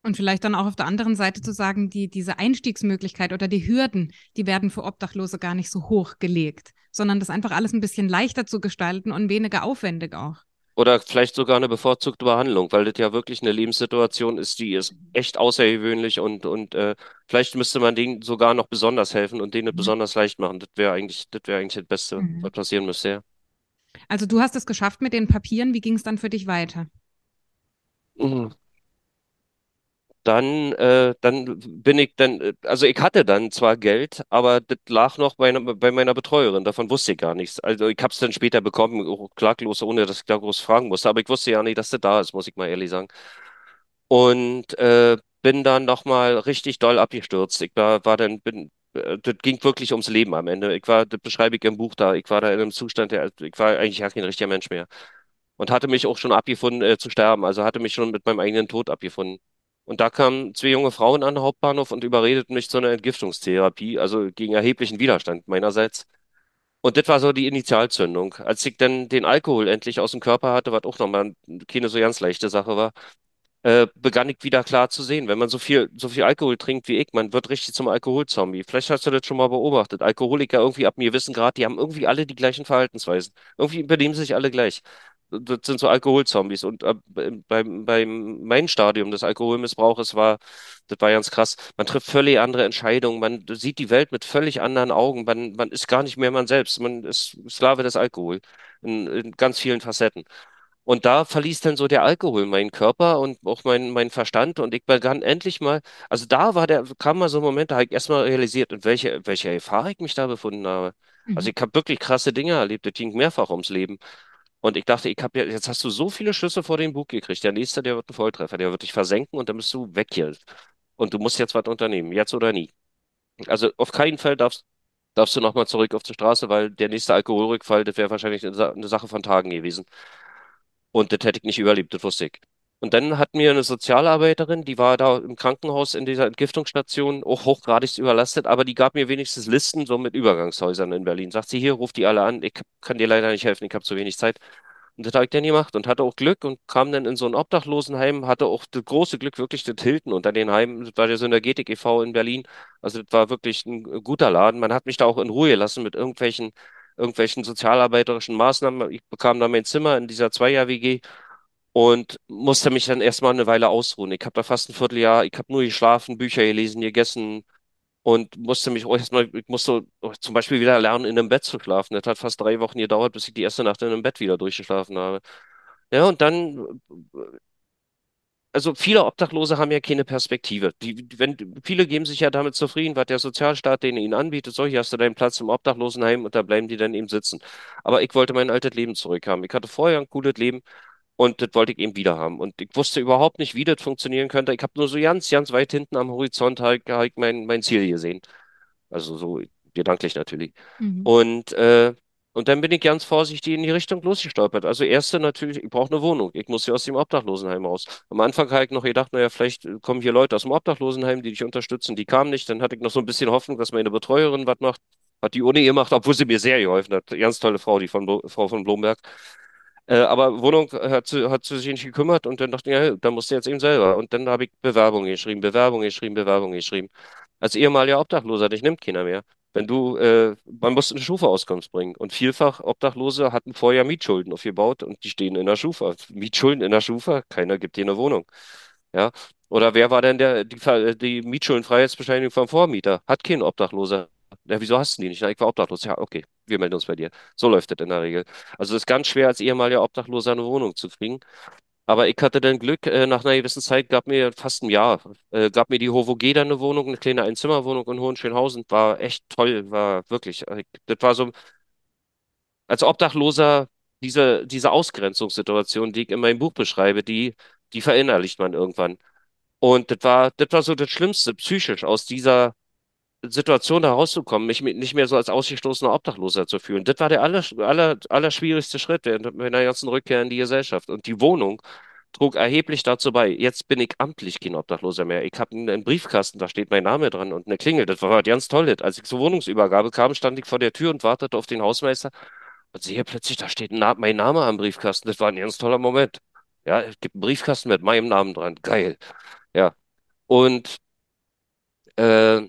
Und vielleicht dann auch auf der anderen Seite zu sagen, die, diese Einstiegsmöglichkeit oder die Hürden, die werden für Obdachlose gar nicht so hoch gelegt, sondern das einfach alles ein bisschen leichter zu gestalten und weniger aufwendig auch. Oder vielleicht sogar eine bevorzugte Behandlung, weil das ja wirklich eine Lebenssituation ist, die ist echt außergewöhnlich und, und äh, vielleicht müsste man denen sogar noch besonders helfen und denen Mhm. besonders leicht machen. Das wäre eigentlich, das wäre eigentlich das Beste, was Mhm. passieren müsste, ja. Also du hast es geschafft mit den Papieren. Wie ging es dann für dich weiter? Mhm. Dann, äh, dann bin ich dann, äh, also ich hatte dann zwar Geld, aber das lag noch bei, bei meiner Betreuerin, davon wusste ich gar nichts. Also ich habe es dann später bekommen, auch klaglos, ohne dass ich da groß fragen musste, aber ich wusste ja nicht, dass das da ist, muss ich mal ehrlich sagen. Und äh, bin dann nochmal richtig doll abgestürzt. Ich war, war dann, bin, äh, das ging wirklich ums Leben am Ende. Ich war, das beschreibe ich im Buch da, ich war da in einem Zustand, der, ich war eigentlich ja kein richtiger Mensch mehr. Und hatte mich auch schon abgefunden, äh, zu sterben, also hatte mich schon mit meinem eigenen Tod abgefunden. Und da kamen zwei junge Frauen an den Hauptbahnhof und überredeten mich zu einer Entgiftungstherapie, also gegen erheblichen Widerstand meinerseits. Und das war so die Initialzündung. Als ich dann den Alkohol endlich aus dem Körper hatte, was auch nochmal keine so ganz leichte Sache war, äh, begann ich wieder klar zu sehen, wenn man so viel, so viel Alkohol trinkt wie ich, man wird richtig zum Alkoholzombie. Vielleicht hast du das schon mal beobachtet. Alkoholiker irgendwie ab einem gewissen Grad, die haben irgendwie alle die gleichen Verhaltensweisen. Irgendwie benehmen sich alle gleich. Das sind so Alkoholzombies. Und äh, beim, beim mein Stadium des Alkoholmissbrauches war, das war ganz krass. Man trifft völlig andere Entscheidungen. Man sieht die Welt mit völlig anderen Augen. Man, man ist gar nicht mehr man selbst. Man ist Sklave des Alkohol in, in ganz vielen Facetten. Und da verließ dann so der Alkohol meinen Körper und auch mein, mein Verstand und ich begann endlich mal, also da war der, kam mal so ein Moment, da habe ich erstmal realisiert, in welche, welche Gefahr ich mich da befunden habe. Also Mhm. ich habe wirklich krasse Dinge erlebt, das ging mehrfach ums Leben. Und ich dachte, ich habe ja, jetzt hast du so viele Schüsse vor den Bug gekriegt. Der nächste, der wird ein Volltreffer, der wird dich versenken und dann bist du weg hier. Und du musst jetzt was unternehmen, jetzt oder nie. Also auf keinen Fall darfst, darfst du nochmal zurück auf die Straße, weil der nächste Alkoholrückfall, das wäre wahrscheinlich eine Sache von Tagen gewesen. Und das hätte ich nicht überlebt, das wusste ich. Und dann hat mir eine Sozialarbeiterin, die war da im Krankenhaus in dieser Entgiftungsstation, auch hochgradig überlastet, aber die gab mir wenigstens Listen so mit Übergangshäusern in Berlin. Sagt sie, hier, ruf die alle an, ich kann dir leider nicht helfen, ich habe zu wenig Zeit. Und das habe ich dann gemacht und hatte auch Glück und kam dann in so ein Obdachlosenheim, hatte auch das große Glück, wirklich das Hilton unter den Heimen, das war der Synergetik e.V. in Berlin. Also das war wirklich ein guter Laden. Man hat mich da auch in Ruhe gelassen mit irgendwelchen, irgendwelchen sozialarbeiterischen Maßnahmen. Ich bekam da mein Zimmer in dieser Zweier-WG und musste mich dann erstmal eine Weile ausruhen. Ich habe da fast ein Vierteljahr, ich habe nur geschlafen, Bücher gelesen, gegessen und musste mich auch erstmal, ich musste zum Beispiel wieder lernen, in einem Bett zu schlafen. Das hat fast drei Wochen gedauert, bis ich die erste Nacht in einem Bett wieder durchgeschlafen habe. Ja, und dann, also viele Obdachlose haben ja keine Perspektive. Die, wenn, viele geben sich ja damit zufrieden, was der Sozialstaat denen ihnen anbietet. So, hier hast du deinen Platz im Obdachlosenheim und da bleiben die dann eben sitzen. Aber ich wollte mein altes Leben zurückhaben. Ich hatte vorher ein cooles Leben. Und das wollte ich eben wieder haben. Und ich wusste überhaupt nicht, wie das funktionieren könnte. Ich habe nur so ganz, ganz weit hinten am Horizont halt, halt mein, mein Ziel gesehen. Also so gedanklich natürlich. Mhm. Und, äh, und dann bin ich ganz vorsichtig in die Richtung losgestolpert. Also erste natürlich, ich brauche eine Wohnung. Ich muss hier aus dem Obdachlosenheim raus. Am Anfang habe ich noch gedacht, naja, vielleicht kommen hier Leute aus dem Obdachlosenheim, die dich unterstützen. Die kamen nicht. Dann hatte ich noch so ein bisschen Hoffnung, dass meine Betreuerin was macht. Hat die Uni gemacht, obwohl sie mir sehr geholfen hat. Ganz tolle Frau, die von Frau von Blomberg. Äh, aber Wohnung hat sie, hat sie sich nicht gekümmert und dann dachte ich, ja, da musst du jetzt eben selber. Und dann habe ich Bewerbungen geschrieben, Bewerbungen geschrieben, Bewerbungen geschrieben. Als ehemaliger Obdachloser, dich nimmt keiner mehr. Wenn du, äh, man muss eine Schufa-Auskunft bringen. Und vielfach Obdachlose hatten vorher Mietschulden aufgebaut und die stehen in der Schufa. Mietschulden in der Schufa, keiner gibt dir eine Wohnung. Ja. Oder wer war denn der, die, die Mietschuldenfreiheitsbescheinigung vom Vormieter? Hat kein Obdachloser. Ja, wieso hast du die nicht? Na, ich war obdachlos. Ja, okay, wir melden uns bei dir. So läuft das in der Regel. Also es ist ganz schwer, als ehemaliger Obdachloser eine Wohnung zu kriegen. Aber ich hatte dann Glück, äh, nach einer gewissen Zeit gab mir fast ein Jahr, äh, gab mir die HOVOG dann eine Wohnung, eine kleine Einzimmerwohnung in Hohenschönhausen. War echt toll, war wirklich. äh, Das war so, als Obdachloser, diese, diese Ausgrenzungssituation, die ich in meinem Buch beschreibe, die, die verinnerlicht man irgendwann. Und das war, das war so das Schlimmste, psychisch aus dieser Situation da rauszukommen, mich nicht mehr so als ausgestoßener Obdachloser zu fühlen. Das war der aller, aller, aller schwierigste Schritt während meiner ganzen Rückkehr in die Gesellschaft. Und die Wohnung trug erheblich dazu bei. Jetzt bin ich amtlich kein Obdachloser mehr. Ich habe einen, Briefkasten, da steht mein Name dran und eine Klingel. Das war ganz toll. Als ich zur Wohnungsübergabe kam, stand ich vor der Tür und wartete auf den Hausmeister und sehe plötzlich, da steht mein Name am Briefkasten. Das war ein ganz toller Moment. Ja, es gibt einen Briefkasten mit meinem Namen dran. Geil. Ja. Und äh,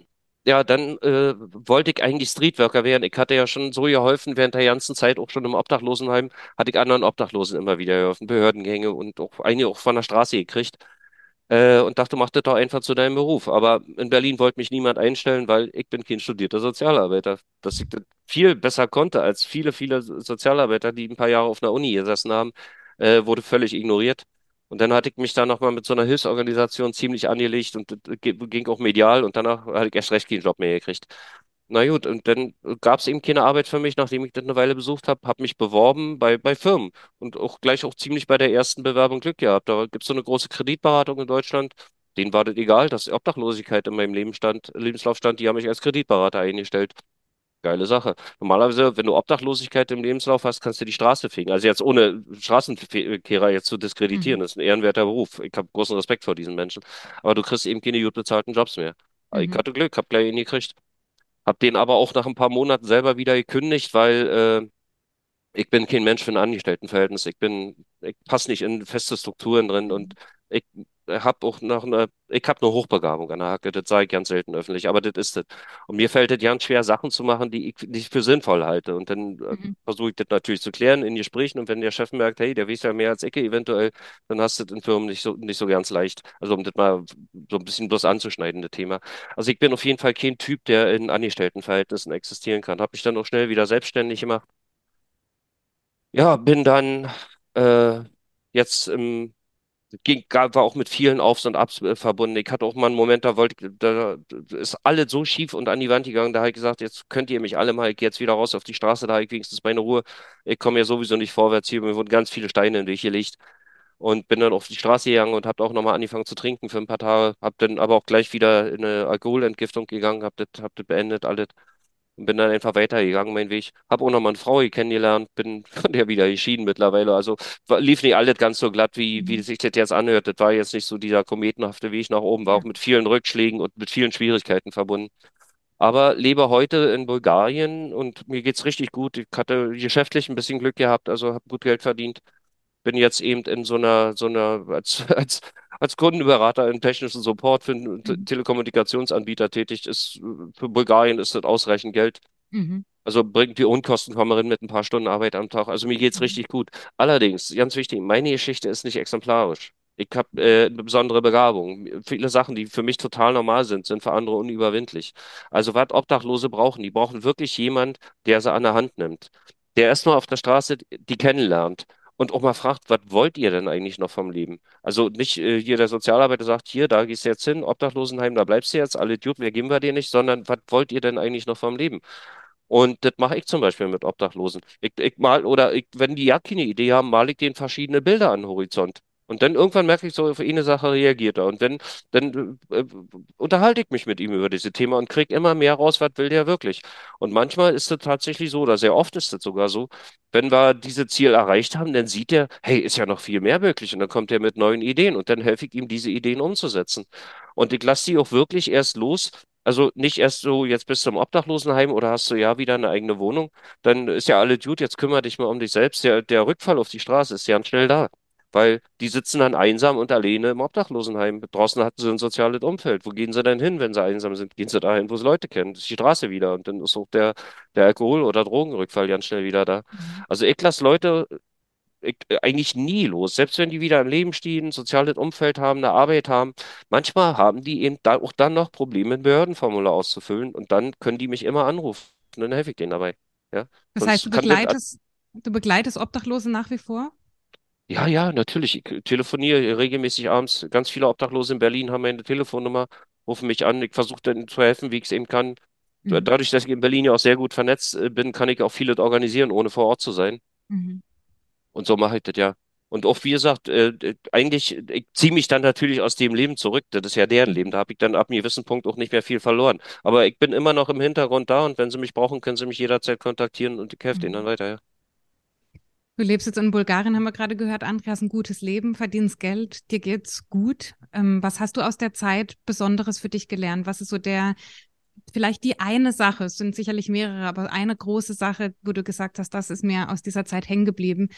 ja, dann äh, wollte ich eigentlich Streetworker werden. Ich hatte ja schon so geholfen während der ganzen Zeit, auch schon im Obdachlosenheim, hatte ich anderen Obdachlosen immer wieder geholfen, Behördengänge und auch einige auch von der Straße gekriegt. Äh, und dachte, mach das doch einfach zu deinem Beruf. Aber in Berlin wollte mich niemand einstellen, weil ich bin kein studierter Sozialarbeiter. Dass ich das viel besser konnte als viele, viele Sozialarbeiter, die ein paar Jahre auf einer Uni gesessen haben, äh, wurde völlig ignoriert. Und dann hatte ich mich da nochmal mit so einer Hilfsorganisation ziemlich angelegt und ging auch medial und danach hatte ich erst recht keinen Job mehr gekriegt. Na gut, und dann gab es eben keine Arbeit für mich, nachdem ich das eine Weile besucht habe, habe mich beworben bei, bei Firmen und auch gleich auch ziemlich bei der ersten Bewerbung Glück gehabt. Da gibt es so eine große Kreditberatung in Deutschland. Denen war das egal, dass Obdachlosigkeit in meinem Leben stand, Lebenslauf stand. Die haben mich als Kreditberater eingestellt. Geile Sache. Normalerweise, wenn du Obdachlosigkeit im Lebenslauf hast, kannst du die Straße fegen. Also jetzt ohne Straßenkehrer jetzt zu diskreditieren, Mhm. das ist ein ehrenwerter Beruf. Ich habe großen Respekt vor diesen Menschen. Aber du kriegst eben keine gut bezahlten Jobs mehr. Ich Mhm. hatte Glück, habe gleich ihn gekriegt. Hab den aber auch nach ein paar Monaten selber wieder gekündigt, weil äh, ich bin kein Mensch für ein Angestelltenverhältnis. Ich bin, ich passe nicht in feste Strukturen drin und ich habe auch noch eine, ich habe eine Hochbegabung an der Hacke. Das sage ich ganz selten öffentlich, aber das ist es. Und mir fällt es ganz schwer, Sachen zu machen, die ich nicht für sinnvoll halte. Und dann äh, Mhm. versuche ich das natürlich zu klären in Gesprächen. Und wenn der Chef merkt, hey, der weiß ja mehr als ich eventuell, dann hast du das in Firmen nicht so, nicht so ganz leicht. Also um das mal so ein bisschen bloß anzuschneiden, das Thema. Also ich bin auf jeden Fall kein Typ, der in Angestelltenverhältnissen existieren kann. Habe mich dann auch schnell wieder selbstständig gemacht ja, bin dann, äh, jetzt im ging, war auch mit vielen Aufs und Abs äh, verbunden. Ich hatte auch mal einen Moment, da wollte, da, ist alles so schief und an die Wand gegangen, da habe ich gesagt, jetzt könnt ihr mich alle mal, ich gehe jetzt wieder raus auf die Straße, da habe ich wenigstens meine Ruhe. Ich komme ja sowieso nicht vorwärts hier, mir wurden ganz viele Steine in den Weg und bin dann auf die Straße gegangen und habe auch nochmal angefangen zu trinken für ein paar Tage, habe dann aber auch gleich wieder in eine Alkoholentgiftung gegangen, habe das, hab das beendet, alles und bin dann einfach weitergegangen, mein Weg. Habe auch noch mal eine Frau kennengelernt, bin von der wieder geschieden mittlerweile. Also lief nicht alles ganz so glatt, wie, wie Mhm. sich das jetzt anhört. Das war jetzt nicht so dieser kometenhafte Weg nach oben, war auch mit vielen Rückschlägen und mit vielen Schwierigkeiten verbunden. Aber lebe heute in Bulgarien und mir geht's richtig gut. Ich hatte geschäftlich ein bisschen Glück gehabt, also habe gut Geld verdient. Bin jetzt eben in so einer, so einer, als, als, als Kundenberater im technischen Support für einen Mhm. Telekommunikationsanbieter tätig. Ist, für Bulgarien ist das ausreichend Geld. Mhm. Also bringt die Unkosten kommen rein mit ein paar Stunden Arbeit am Tag. Also mir geht's Mhm. richtig gut. Allerdings, ganz wichtig, meine Geschichte ist nicht exemplarisch. Ich habe äh, eine besondere Begabung. Viele Sachen, die für mich total normal sind, sind für andere unüberwindlich. Also was Obdachlose brauchen, die brauchen wirklich jemand, der sie an der Hand nimmt, der erstmal auf der Straße die kennenlernt und auch mal fragt, was wollt ihr denn eigentlich noch vom Leben? Also nicht äh, hier der Sozialarbeiter sagt, hier, da gehst du jetzt hin, Obdachlosenheim, da bleibst du jetzt, alle Idioten, mehr geben wir dir nicht, sondern was wollt ihr denn eigentlich noch vom Leben? Und das mache ich zum Beispiel mit Obdachlosen. Ich, ich mal, oder ich, wenn die ja keine Idee haben, male ich denen verschiedene Bilder an den Horizont. Und dann irgendwann merke ich so, auf eine Sache reagiert er. Und dann, dann äh, äh, unterhalte ich mich mit ihm über diese Thema und kriege immer mehr raus, was will der wirklich. Und manchmal ist es tatsächlich so, oder sehr oft ist es sogar so, wenn wir diese Ziel erreicht haben, dann sieht er, hey, ist ja noch viel mehr möglich. Und dann kommt er mit neuen Ideen und dann helfe ich ihm, diese Ideen umzusetzen. Und ich lasse die auch wirklich erst los, also nicht erst so, jetzt bist du im Obdachlosenheim oder hast du ja wieder eine eigene Wohnung, dann ist ja alles gut, jetzt kümmere dich mal um dich selbst. Der, der Rückfall auf die Straße ist ja schnell da. Weil die sitzen dann einsam und alleine im Obdachlosenheim. Draußen hatten sie ein soziales Umfeld. Wo gehen sie denn hin, wenn sie einsam sind? Gehen sie dahin, wo sie Leute kennen. Das ist die Straße wieder. Und dann ist auch der, der Alkohol- oder Drogenrückfall ganz schnell wieder da. Mhm. Also ich lasse Leute ich, eigentlich nie los. Selbst wenn die wieder im Leben stehen, ein soziales Umfeld haben, eine Arbeit haben, manchmal haben die eben da, auch dann noch Probleme, ein Behördenformular auszufüllen und dann können die mich immer anrufen und dann helfe ich denen dabei. Ja, Das heißt, du sonst kann das, begleitest, du begleitest Obdachlose nach wie vor? Ja, ja, natürlich. Ich telefoniere regelmäßig abends. Ganz viele Obdachlose in Berlin haben meine Telefonnummer, rufen mich an. Ich versuche denen zu helfen, wie ich es eben kann. Mhm. Dadurch, dass ich in Berlin ja auch sehr gut vernetzt äh, bin, kann ich auch vieles organisieren, ohne vor Ort zu sein. Mhm. Und so mache ich das ja. Und auch wie gesagt, äh, äh, eigentlich, ich ziehe mich dann natürlich aus dem Leben zurück. Das ist ja deren Leben. Da habe ich dann ab einem gewissen Punkt auch nicht mehr viel verloren. Aber ich bin immer noch im Hintergrund da und wenn sie mich brauchen, können sie mich jederzeit kontaktieren und ich helfe denen dann Mhm. weiter, ja. Du lebst jetzt in Bulgarien, haben wir gerade gehört. Andrea, hast ein gutes Leben, verdienst Geld, dir geht's gut. Ähm, was hast du aus der Zeit Besonderes für dich gelernt? Was ist so der, vielleicht die eine Sache, es sind sicherlich mehrere, aber eine große Sache, wo du gesagt hast, das ist mir aus dieser Zeit hängen geblieben.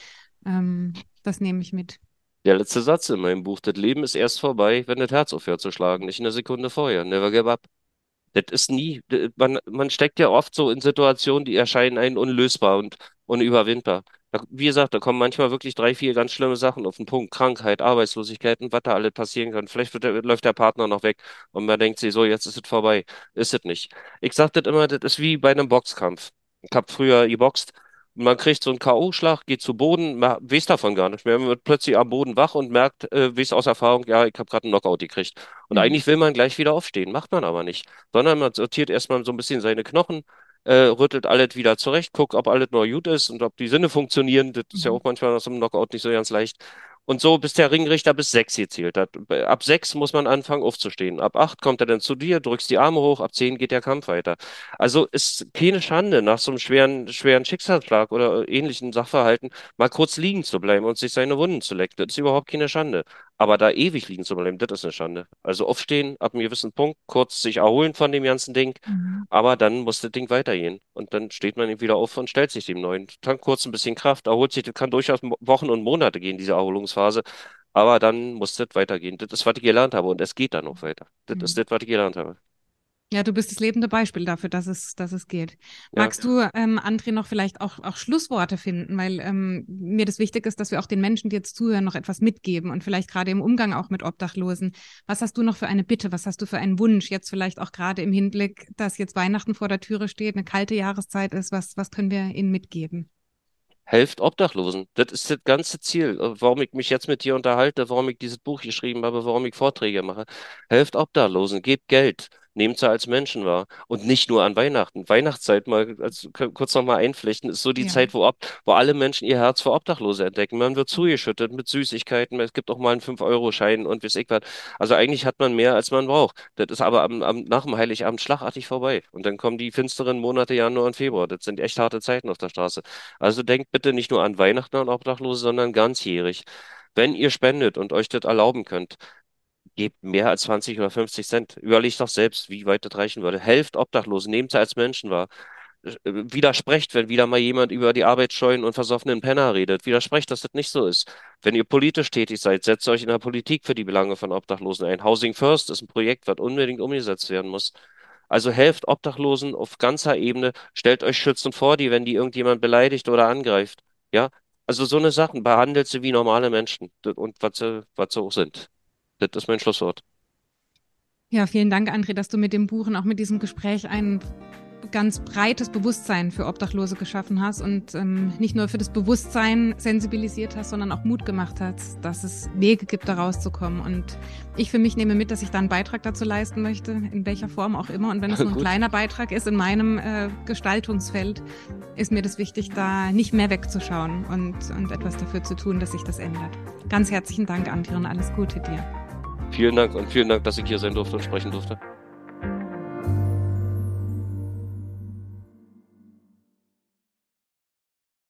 Ähm, das nehme ich mit. Der letzte Satz in meinem Buch, das Leben ist erst vorbei, wenn das Herz aufhört zu schlagen, nicht eine Sekunde vorher. Never give up. Das ist nie, man, man steckt ja oft so in Situationen, die erscheinen einem unlösbar und unüberwindbar. Da, wie gesagt, da kommen manchmal wirklich drei, vier ganz schlimme Sachen auf den Punkt. Krankheit, Arbeitslosigkeit und was da alles passieren kann. Vielleicht wird der, läuft der Partner noch weg und man denkt sich so, jetzt ist es vorbei. Ist es nicht. Ich sag das immer, das ist wie bei einem Boxkampf. Ich habe früher geboxt. Man kriegt so einen K.O.-Schlag, geht zu Boden, man weiß davon gar nicht mehr. Man wird plötzlich am Boden wach und merkt, äh, weiß aus Erfahrung, ja, ich habe gerade einen Knockout gekriegt. Und Mhm. eigentlich will man gleich wieder aufstehen, macht man aber nicht sondern man sortiert erstmal so ein bisschen seine Knochen, äh, rüttelt alles wieder zurecht, guckt, ob alles noch gut ist und ob die Sinne funktionieren. Das ist ja Mhm. auch manchmal nach so einem Knockout nicht so ganz leicht. Und so, bis der Ringrichter bis sechs gezählt hat. Ab sechs muss man anfangen aufzustehen. Ab acht kommt er dann zu dir, drückst die Arme hoch, ab zehn geht der Kampf weiter. Also ist keine Schande, nach so einem schweren, schweren Schicksalsschlag oder ähnlichen Sachverhalten mal kurz liegen zu bleiben und sich seine Wunden zu lecken. Das ist überhaupt keine Schande. Aber da ewig liegen zu bleiben, das ist eine Schande. Also aufstehen, ab einem gewissen Punkt, kurz sich erholen von dem ganzen Ding, Mhm. aber dann muss das Ding weitergehen. Und dann steht man eben wieder auf und stellt sich dem neuen. Tankt kurz ein bisschen Kraft, erholt sich, das kann durchaus Wochen und Monate gehen, diese Erholungsphase. Aber dann muss das weitergehen. Das ist, was ich gelernt habe und es geht dann auch weiter. Das ist Mhm. das, was ich gelernt habe. Ja, du bist das lebende Beispiel dafür, dass es, dass es geht. Ja. Magst du, ähm, André, noch vielleicht auch, auch Schlussworte finden, weil ähm, mir das wichtig ist, dass wir auch den Menschen, die jetzt zuhören, noch etwas mitgeben und vielleicht gerade im Umgang auch mit Obdachlosen. Was hast du noch für eine Bitte? Was hast du für einen Wunsch? Jetzt vielleicht auch gerade im Hinblick, dass jetzt Weihnachten vor der Türe steht, eine kalte Jahreszeit ist. Was, was können wir ihnen mitgeben? helft Obdachlosen. Das ist das ganze Ziel, warum ich mich jetzt mit dir unterhalte, warum ich dieses Buch geschrieben habe, warum ich Vorträge mache. Helft Obdachlosen, gebt Geld nehmt sie als Menschen wahr. Und nicht nur an Weihnachten. Weihnachtszeit mal als, kurz nochmal einflechten, ist so die ja. Zeit, wo, wo alle Menschen ihr Herz für Obdachlose entdecken. Man wird zugeschüttet mit Süßigkeiten, es gibt auch mal einen 5-Euro-Schein und weiß ich was. Also eigentlich hat man mehr, als man braucht. Das ist aber am, am, nach dem Heiligabend schlagartig vorbei. Und dann kommen die finsteren Monate Januar und Februar. Das sind echt harte Zeiten auf der Straße. Also denkt bitte nicht nur an Weihnachten und Obdachlose, sondern ganzjährig. Wenn ihr spendet und euch das erlauben könnt, gebt mehr als 20 oder 50 Cent. Überlegt doch selbst, wie weit das reichen würde. Helft Obdachlosen, nehmt sie als Menschen wahr. Äh, widersprecht, wenn wieder mal jemand über die arbeitsscheuen und versoffenen Penner redet. Widersprecht, dass das nicht so ist. Wenn ihr politisch tätig seid, setzt euch in der Politik für die Belange von Obdachlosen ein. Housing First ist ein Projekt, was unbedingt umgesetzt werden muss. Also helft Obdachlosen auf ganzer Ebene, stellt euch schützend vor die, wenn die irgendjemand beleidigt oder angreift. Ja, also so eine Sachen, behandelt sie wie normale Menschen und was sie, was sie auch sind. Das ist mein Schlusswort. Ja, vielen Dank, André, dass du mit dem Buch und auch mit diesem Gespräch ein ganz breites Bewusstsein für Obdachlose geschaffen hast und ähm, nicht nur für das Bewusstsein sensibilisiert hast, sondern auch Mut gemacht hast, dass es Wege gibt, da rauszukommen. Und ich für mich nehme mit, dass ich da einen Beitrag dazu leisten möchte, in welcher Form auch immer. Und wenn es nur ein kleiner Beitrag ist in meinem äh, Gestaltungsfeld, ist mir das wichtig, da nicht mehr wegzuschauen und, und etwas dafür zu tun, dass sich das ändert. Ganz herzlichen Dank, André, und alles Gute dir. Vielen Dank und vielen Dank, dass ich hier sein durfte und sprechen durfte.